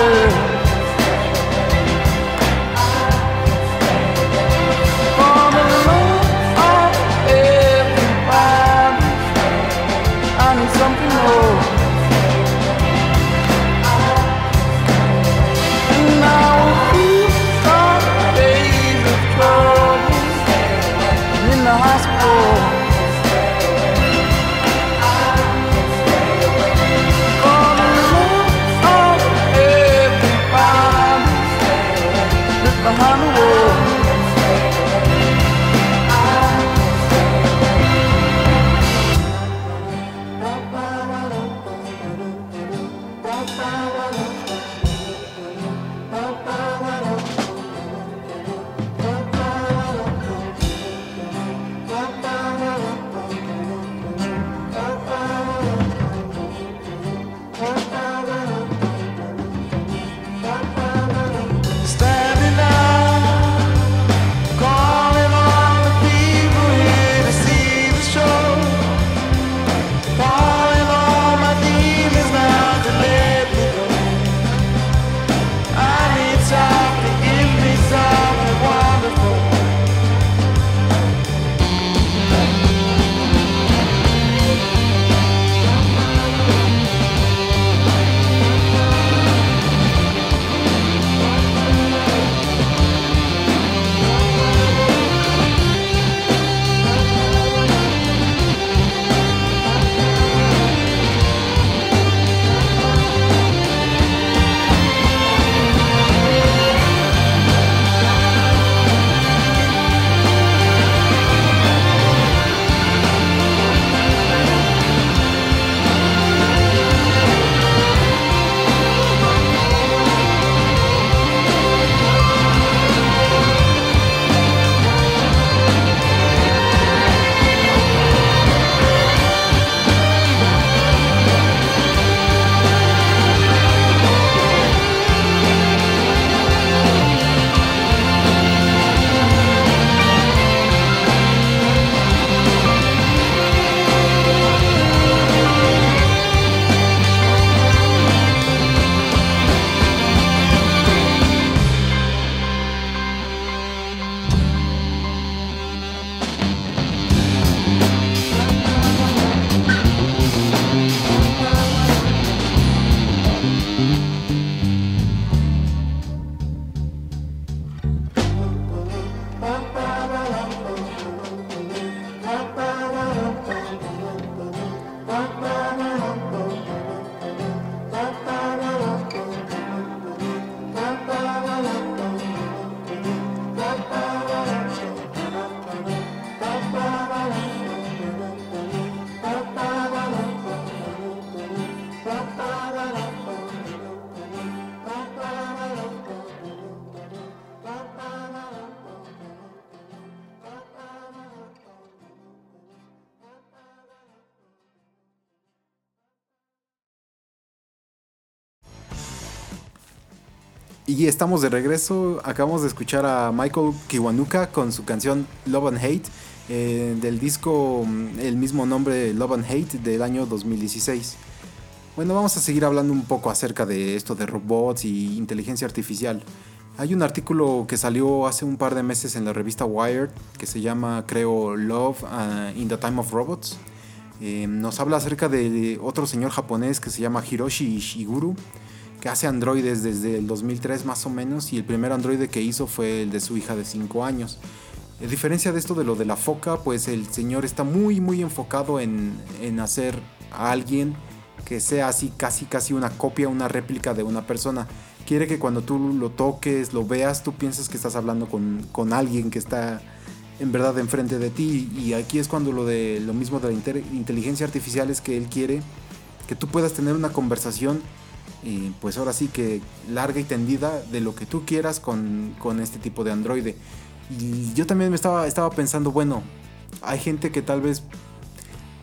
never estamos de regreso. Acabamos de escuchar a Michael Kiwanuka con su canción Love and Hate eh, del disco mm, el mismo nombre Love and Hate del año 2016. Bueno, vamos a seguir hablando un poco acerca de esto de robots y inteligencia artificial. Hay un artículo que salió hace un par de meses en la revista Wired que se llama, creo, Love uh, in the Time of Robots. Eh, nos habla acerca de otro señor japonés que se llama Hiroshi Ishiguro que hace androides desde el 2003 más o menos y el primer androide que hizo fue el de su hija de 5 años. A diferencia de esto de lo de la foca, pues el señor está muy muy enfocado en, en hacer a alguien que sea así casi casi una copia, una réplica de una persona. Quiere que cuando tú lo toques, lo veas, tú pienses que estás hablando con, con alguien que está en verdad enfrente de ti. Y aquí es cuando lo de lo mismo de la inteligencia artificial es que él quiere que tú puedas tener una conversación y pues ahora sí que larga y tendida de lo que tú quieras con, este tipo de androide. Y yo también me estaba, estaba pensando, bueno, hay gente que tal vez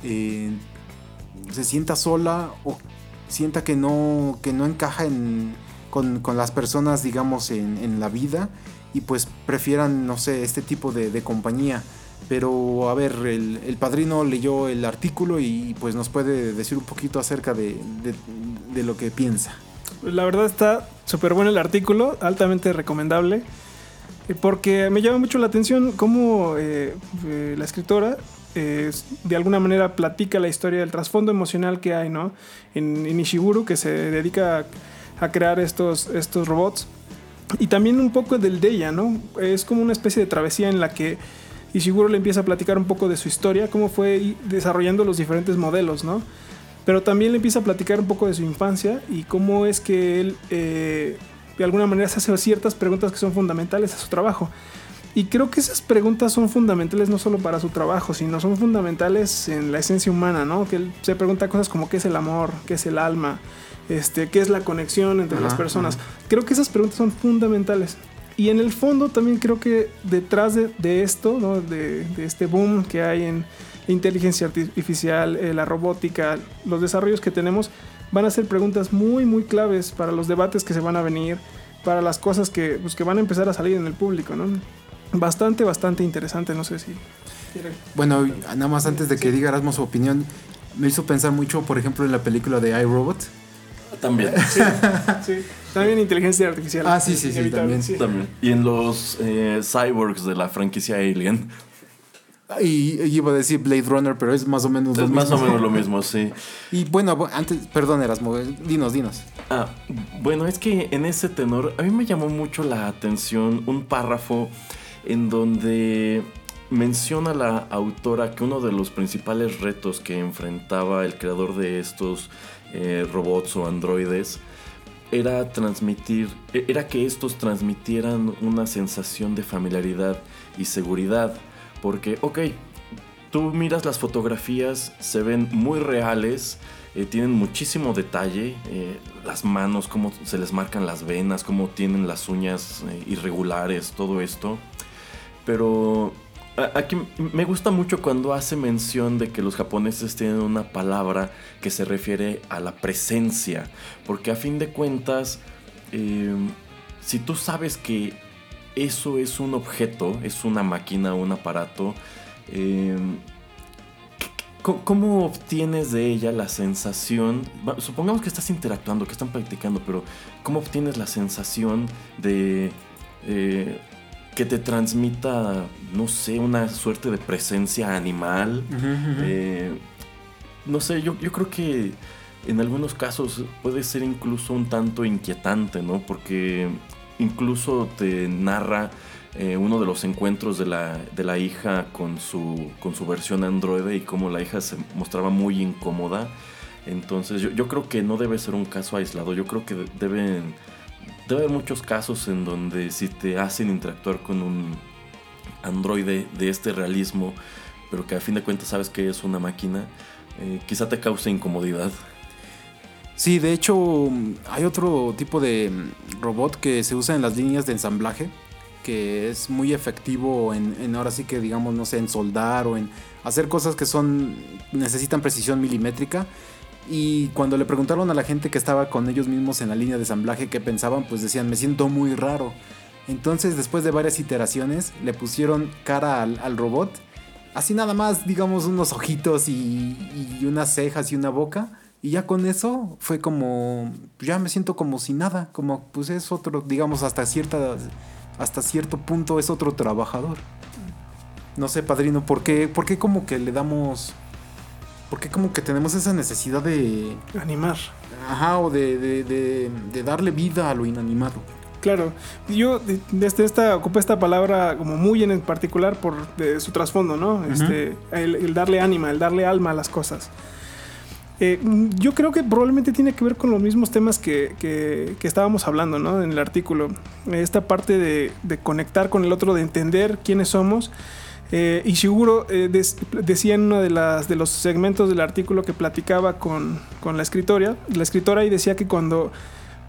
eh, se sienta sola o sienta que no, que no encaja con, las personas, digamos, en, la vida y pues prefieran, no sé, este tipo de, compañía. Pero a ver, el, padrino leyó el artículo y pues nos puede decir un poquito acerca de, de lo que piensa. La verdad está súper bueno el artículo, altamente recomendable, eh, porque me llama mucho la atención cómo eh, eh, la escritora de alguna manera platica la historia del trasfondo emocional que hay ¿no? en, en Ishiguro, que se dedica a, crear estos, estos robots. Y también un poco del de ella, ¿no? Es como una especie de travesía en la que Ishiguro le empieza a platicar un poco de su historia, cómo fue desarrollando los diferentes modelos, ¿no? pero también le empieza a platicar un poco de su infancia y cómo es que él eh, de alguna manera se hace ciertas preguntas que son fundamentales a su trabajo. Y creo que esas preguntas son fundamentales no solo para su trabajo, sino son fundamentales en la esencia humana, ¿no? Que él se pregunta cosas como qué es el amor, qué es el alma, este, qué es la conexión entre las personas. Creo que esas preguntas son fundamentales. Y en el fondo también creo que detrás de, esto, ¿no? de, de, este boom que hay en, inteligencia artificial, eh, la robótica, los desarrollos que tenemos, van a ser preguntas muy, muy claves para los debates que se van a venir, para las cosas que, pues, que van a empezar a salir en el público, ¿no? Bastante, bastante interesante, no sé si... Bueno, nada más antes de que diga Erasmo su opinión, me hizo pensar mucho, por ejemplo, en la película de iRobot. También. [laughs] Sí, También inteligencia artificial. Ah, sí, sí, sí, también. también. Y en los eh, cyborgs de la franquicia Alien. Y, iba a decir Blade Runner, pero es más o menos lo mismo. Es más o menos lo mismo, sí. [laughs] Y bueno, antes, perdón, Erasmo, dinos, dinos. Ah, bueno, es que en ese tenor, a mí me llamó mucho la atención un párrafo en donde menciona la autora que uno de los principales retos que enfrentaba el creador de estos eh, robots o androides era transmitir, e-, era que estos transmitieran una sensación de familiaridad y seguridad porque, ok, tú miras las fotografías, se ven muy reales, eh, tienen muchísimo detalle, eh, las manos, cómo se les marcan las venas, cómo tienen las uñas eh, irregulares, todo esto. Pero aquí me gusta mucho cuando hace mención de que los japoneses tienen una palabra que se refiere a la presencia, porque a fin de cuentas, si tú sabes que eso es un objeto, es una máquina, un aparato. Em, ¿Cómo obtienes de ella la sensación? Supongamos que estás interactuando, que están practicando, pero ¿cómo obtienes la sensación de eh, que te transmita, no sé, una suerte de presencia animal? Eh, no sé, yo, yo creo que en algunos casos puede ser incluso un tanto inquietante, ¿no? Porque incluso te narra eh, uno de los encuentros de la, de la hija con su, con su versión androide y cómo la hija se mostraba muy incómoda. Entonces yo, yo creo que no debe ser un caso aislado, yo creo que deben, debe haber muchos casos en donde si te hacen interactuar con un androide de este realismo, pero que a fin de cuentas sabes que es una máquina, eh, quizá te cause incomodidad. Sí, de hecho hay otro tipo de robot que se usa en las líneas de ensamblaje que es muy efectivo en, ahora sí que digamos no sé en soldar o en hacer cosas que son necesitan precisión milimétrica Y cuando le preguntaron a la gente que estaba con ellos mismos en la línea de ensamblaje qué pensaban, pues decían, me siento muy raro. Entonces, después de varias iteraciones, le pusieron cara al, robot. Así nada más, digamos, unos ojitos y, y, unas cejas y una boca. Y ya con eso fue como, ya me siento como sin nada, como pues es otro, digamos, hasta, cierta, hasta cierto punto es otro trabajador. No sé, padrino, ¿por qué, ¿por qué como que le damos porque como que tenemos esa necesidad de... Animar. Ajá, o de, darle vida a lo inanimado. Claro, yo desde esta ocupé esta palabra como muy en particular por su trasfondo, ¿no? este, el, darle ánima, el darle alma a las cosas. Eh, yo creo que probablemente tiene que ver con los mismos temas que, que, estábamos hablando, ¿no? En el artículo. Esta parte de, de conectar con el otro, de entender quiénes somos eh, y seguro eh, decía en uno de, las, de los segmentos del artículo que platicaba con, con la escritora, la escritora y decía que cuando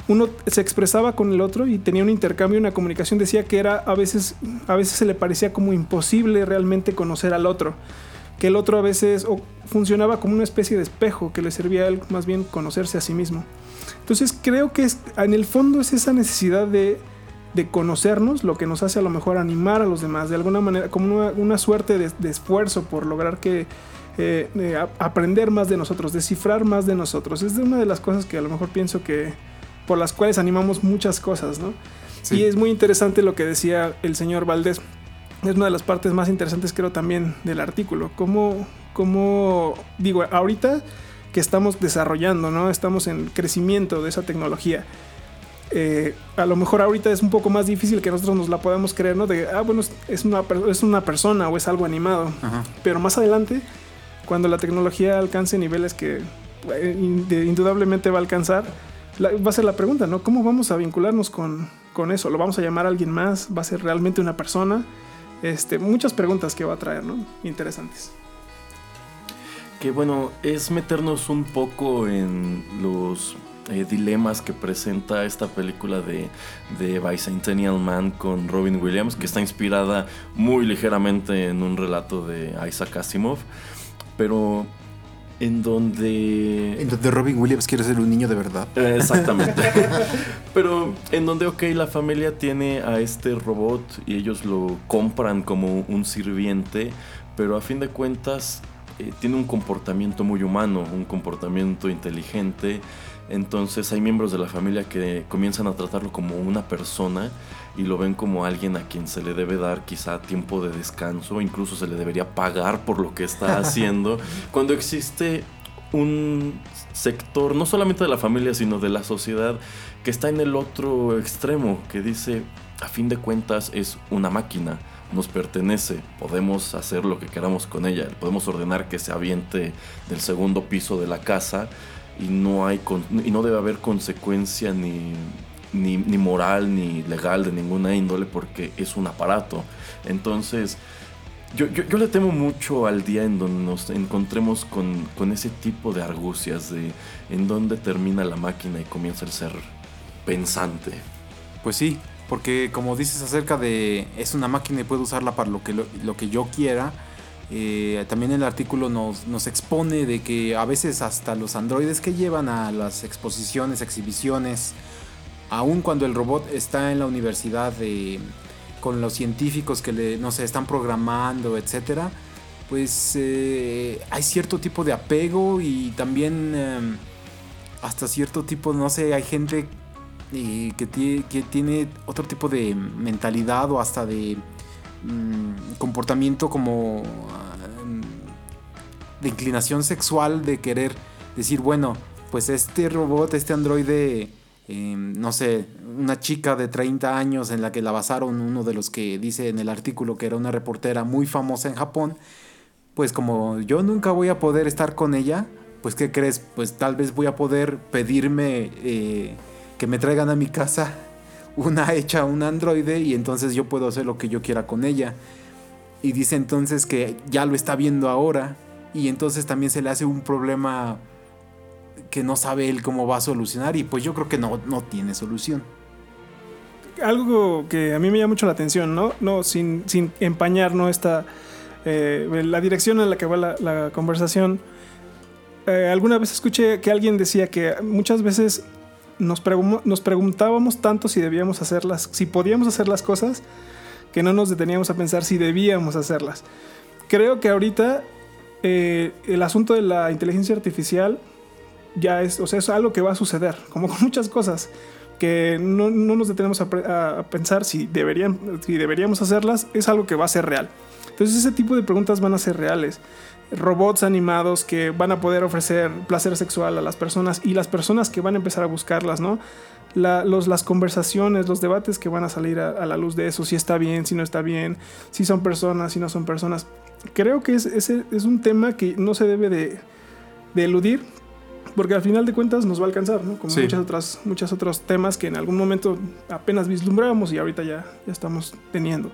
uno se expresaba con el otro y tenía un intercambio, una comunicación, decía que era a veces, a veces se le parecía como imposible realmente conocer al otro, que el otro a veces funcionaba como una especie de espejo que le servía a él más bien conocerse a sí mismo. Entonces creo que en el fondo es esa necesidad de de conocernos, lo que nos hace a lo mejor animar a los demás, de alguna manera, como una, suerte de, esfuerzo por lograr que eh, eh, aprender más de nosotros, descifrar más de nosotros. Es una de las cosas que a lo mejor pienso que por las cuales animamos muchas cosas, ¿no? Y es muy interesante lo que decía el señor Valdés. Es una de las partes más interesantes, creo, también del artículo. Cómo, cómo digo, ahorita que estamos desarrollando, ¿no? Estamos en crecimiento de esa tecnología eh, a lo mejor ahorita es un poco más difícil que nosotros nos la podamos creer, ¿no? De, ah, bueno, es una, es una persona o es algo animado. Pero más adelante, cuando la tecnología alcance niveles que eh, indudablemente va a alcanzar, va a ser la pregunta, ¿no? ¿Cómo vamos a vincularnos con, con, eso? ¿Lo vamos a llamar a alguien más? ¿Va a ser realmente una persona? Este, muchas preguntas que va a traer, ¿no? Interesantes. Que bueno, es meternos un poco en los eh, dilemas que presenta esta película de, de Bicentennial Man con Robin Williams, que está inspirada muy ligeramente en un relato de Isaac Asimov, pero en donde... En donde Robin Williams quiere ser un niño de verdad. Eh, exactamente. [laughs] Pero en donde, ok, la familia tiene a este robot y ellos lo compran como un sirviente, pero a fin de cuentas eh, tiene un comportamiento muy humano, un comportamiento inteligente entonces hay miembros de la familia que comienzan a tratarlo como una persona y lo ven como alguien a quien se le debe dar quizá tiempo de descanso, incluso se le debería pagar por lo que está [laughs] haciendo, cuando existe un sector, no solamente de la familia, sino de la sociedad, que está en el otro extremo, que dice, a fin de cuentas es una máquina, nos pertenece, podemos hacer lo que queramos con ella, podemos ordenar que se aviente del segundo piso de la casa, y no, hay y no debe haber consecuencia ni, ni, moral ni legal de ninguna índole porque es un aparato. Entonces, yo, yo, le temo mucho al día en donde nos encontremos con, con, ese tipo de argucias de en dónde termina la máquina y comienza el ser pensante. Pues sí, porque como dices acerca de es una máquina y puedo usarla para lo que, lo que yo quiera, eh, también el artículo nos, nos, expone de que a veces hasta los androides que llevan a las exposiciones, exhibiciones, aun cuando el robot está en la universidad con los científicos que le, no sé, están programando, etcétera, pues eh, hay cierto tipo de apego y también em, hasta cierto tipo, no sé, hay gente eh, que, tiene otro tipo de mentalidad o hasta de Mm, comportamiento como mm, de inclinación sexual de querer decir, bueno, pues este robot, este androide, em, no sé, una chica de 30 años en la que la basaron, uno de los que dice en el artículo que era una reportera muy famosa en Japón, pues como yo nunca voy a poder estar con ella, pues ¿qué crees? Pues tal vez voy a poder pedirme eh, que me traigan a mi casa [laughs] una hecha un androide y entonces yo puedo hacer lo que yo quiera con ella. Y dice entonces que ya lo está viendo ahora y entonces también se le hace un problema que no sabe él cómo va a solucionar y pues yo creo que no, no tiene solución. Algo que a mí me llama mucho la atención, ¿no? No, sin, sin empañar, ¿no? Esta, eh, la dirección en la que va la, la conversación eh, alguna vez escuché que alguien decía que muchas veces nos, nos preguntábamos tanto si debíamos hacerlas, si podíamos hacer las cosas, que no nos deteníamos a pensar si debíamos hacerlas. Creo que ahorita eh, el asunto de la inteligencia artificial ya es, o sea, es algo que va a suceder, como con muchas cosas, que no, nos detenemos a, pensar si, deberían, si deberíamos hacerlas, es algo que va a ser real. Entonces ese tipo de preguntas van a ser reales. Robots animados que van a poder ofrecer placer sexual a las personas y las personas que van a empezar a buscarlas, ¿no? los, las conversaciones, los debates que van a salir a, la luz de eso, si está bien, si no está bien, si son personas, si no son personas. Creo que es, es, un tema que no se debe de, de, eludir, porque al final de cuentas nos va a alcanzar, ¿no? Como muchas otras, muchos otros temas que en algún momento apenas vislumbrábamos y ahorita ya, ya estamos teniendo.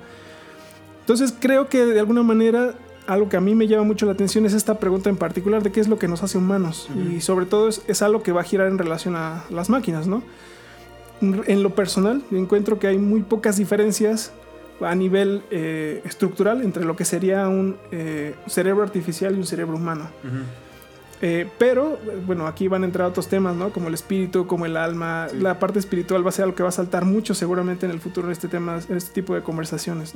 Entonces creo que de alguna manera algo que a mí me llama mucho la atención es esta pregunta en particular de qué es lo que nos hace humanos. Y sobre todo es, es, algo que va a girar en relación a las máquinas, ¿no? en lo personal, encuentro que hay muy pocas diferencias a nivel eh, estructural entre lo que sería un eh, cerebro artificial y un cerebro humano. Eh, pero, bueno, aquí van a entrar otros temas, ¿no? Como el espíritu, como el alma. La parte espiritual va a ser algo que va a saltar mucho seguramente en el futuro en este tema, en este tipo de conversaciones.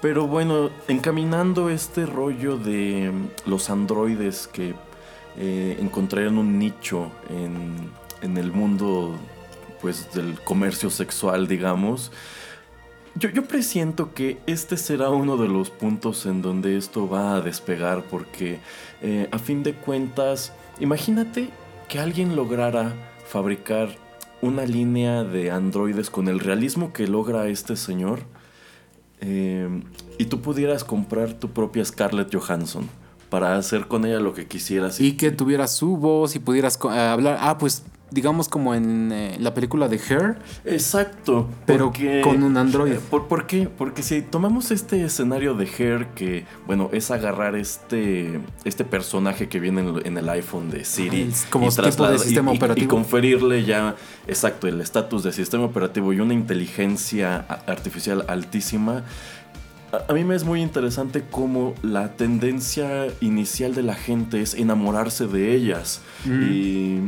Pero bueno, encaminando este rollo de los androides que encontrarían un nicho en, en el mundo pues del comercio sexual, digamos. Yo, yo, presiento que este será uno de los puntos en donde esto va a despegar porque eh, a fin de cuentas, imagínate que alguien lograra fabricar una línea de androides con el realismo que logra este señor eh, y tú pudieras comprar tu propia Scarlett Johansson para hacer con ella lo que quisieras. Y que tuvieras su voz y pudieras eh, hablar, ah, pues digamos como en eh, la película de Her. Exacto. Pero con un android. Eh, ¿por, qué? Porque si tomamos este escenario de Her que, bueno, es agarrar este, este personaje que viene en, el iPhone de Siri. como tipo de sistema operativo. Y, conferirle ya, exacto, el estatus de sistema operativo y una inteligencia artificial altísima. A, mí me es muy interesante cómo la tendencia inicial de la gente es enamorarse de ellas. Y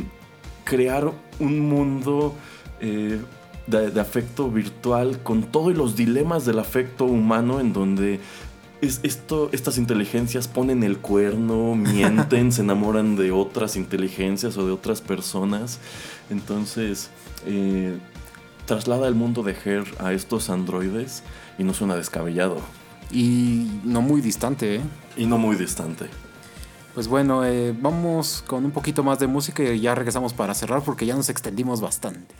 crear un mundo eh, de, afecto virtual con todos los dilemas del afecto humano en donde es esto, estas inteligencias ponen el cuerno, [laughs] mienten, se enamoran de otras inteligencias o de otras personas. Entonces, eh, traslada el mundo de Her a estos androides y no suena descabellado. Y no muy distante, ¿eh? Y no muy distante. Pues bueno, eh, vamos con un poquito más de música y ya regresamos para cerrar porque ya nos extendimos bastante.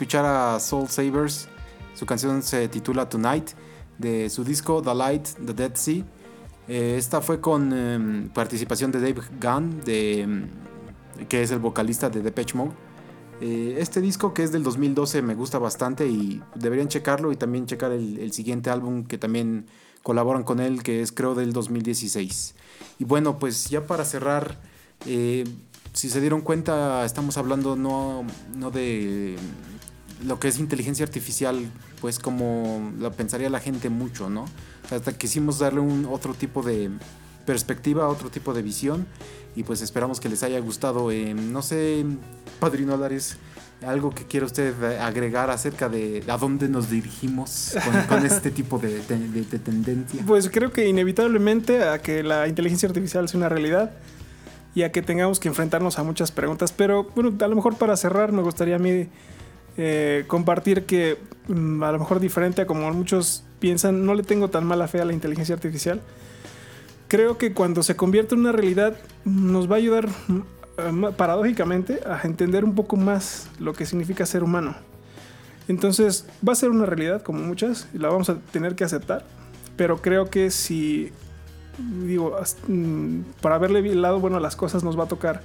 Escuchar a Soul Savers. Su canción se titula Tonight de su disco The Light, The Dead Sea. Eh, esta fue con em, participación de Dave Gunn, de, em, que es el vocalista de Depeche Mode. Eh, este disco que es del 2012 me gusta bastante y deberían checarlo y también checar el, el siguiente álbum que también colaboran con él, que es creo del 2016. Y bueno, pues ya para cerrar, eh, si se dieron cuenta, estamos hablando no, no de lo que es inteligencia artificial, pues como lo pensaría la gente mucho, ¿no? Hasta quisimos darle un otro tipo de perspectiva, otro tipo de visión y pues esperamos que les haya gustado. Eh, no sé, Padrino Lares, algo que quiera usted agregar acerca de a dónde nos dirigimos con, con este [laughs] tipo de, de, de, tendencia. Pues creo que inevitablemente a que la inteligencia artificial sea una realidad y a que tengamos que enfrentarnos a muchas preguntas. Pero bueno, a lo mejor para cerrar me gustaría a mí eh, compartir que mm, a lo mejor diferente a como muchos piensan, no le tengo tan mala fe a la inteligencia artificial. Creo que cuando se convierte en una realidad nos va a ayudar mm, paradójicamente a entender un poco más lo que significa ser humano. Entonces va a ser una realidad como muchas y la vamos a tener que aceptar. Pero creo que si digo, para verle el lado bueno a las cosas nos va a tocar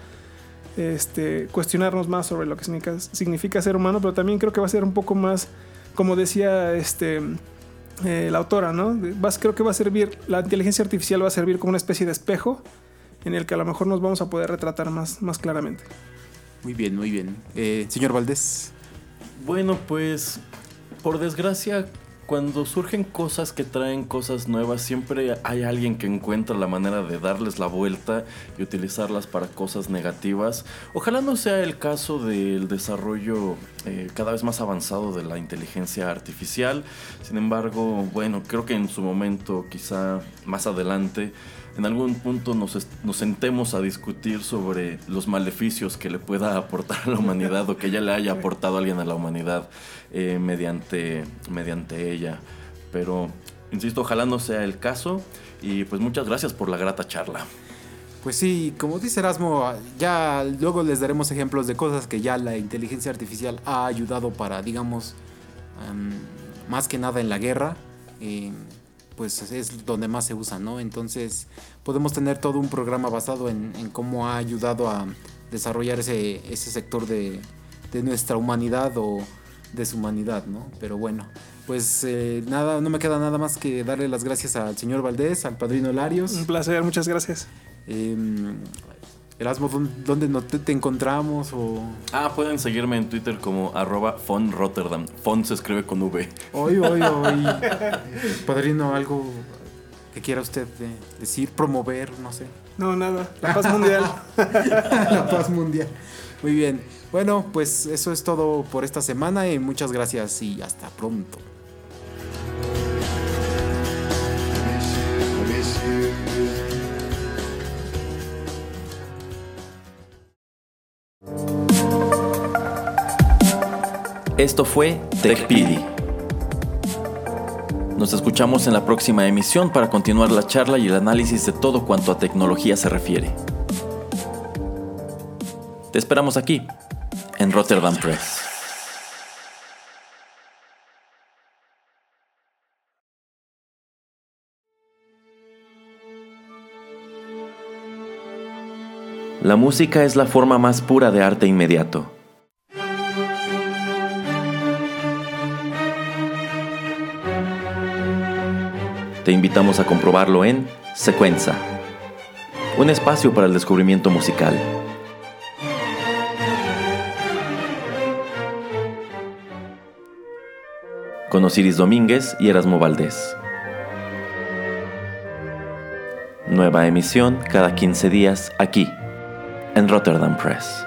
este, cuestionarnos más sobre lo que significa, significa, ser humano, pero también creo que va a ser un poco más, como decía este, eh, la autora, ¿no? creo que va a servir, la inteligencia artificial va a servir como una especie de espejo en el que a lo mejor nos vamos a poder retratar más, más claramente. Muy bien, muy bien. Eh, señor Valdés. Bueno, pues por desgracia cuando surgen cosas que traen cosas nuevas, siempre hay alguien que encuentra la manera de darles la vuelta y utilizarlas para cosas negativas. Ojalá no sea el caso del desarrollo eh, cada vez más avanzado de la inteligencia artificial. Sin embargo, bueno, creo que en su momento, quizá más adelante, en algún punto nos, nos, sentemos a discutir sobre los maleficios que le pueda aportar a la humanidad o que ya le haya aportado alguien a la humanidad eh, mediante, mediante ella. Pero, insisto, ojalá no sea el caso y pues muchas gracias por la grata charla. Pues sí, como dice Erasmo, ya luego les daremos ejemplos de cosas que ya la inteligencia artificial ha ayudado para, digamos, um, más que nada en la guerra. Eh, pues es donde más se usa, ¿no? Entonces podemos tener todo un programa basado en, cómo ha ayudado a desarrollar ese, ese sector de, de, nuestra humanidad o deshumanidad, ¿no? Pero bueno, pues eh, nada, no me queda nada más que darle las gracias al señor Valdés, al padrino Larios. Un placer, muchas gracias. Eh, Erasmo, ¿dónde te, encontramos? O... Ah, pueden seguirme en Twitter como arroba Fon Rotterdam. Fon se escribe con V. Oye, oye, oye. [laughs] Padrino, algo que quiera usted decir, promover, no sé. No, nada. La paz mundial. [laughs] La paz mundial. Muy bien. Bueno, pues eso es todo por esta semana y muchas gracias y hasta pronto. Esto fue TechPili. Nos escuchamos en la próxima emisión para continuar la charla y el análisis de todo cuanto a tecnología se refiere. Te esperamos aquí, en Rotterdam Press. La música es la forma más pura de arte inmediato. Te invitamos a comprobarlo en Secuenza, un espacio para el descubrimiento musical. Con Osiris Domínguez y Erasmo Valdés. Nueva emisión cada 15 días aquí, en Rotterdam Press.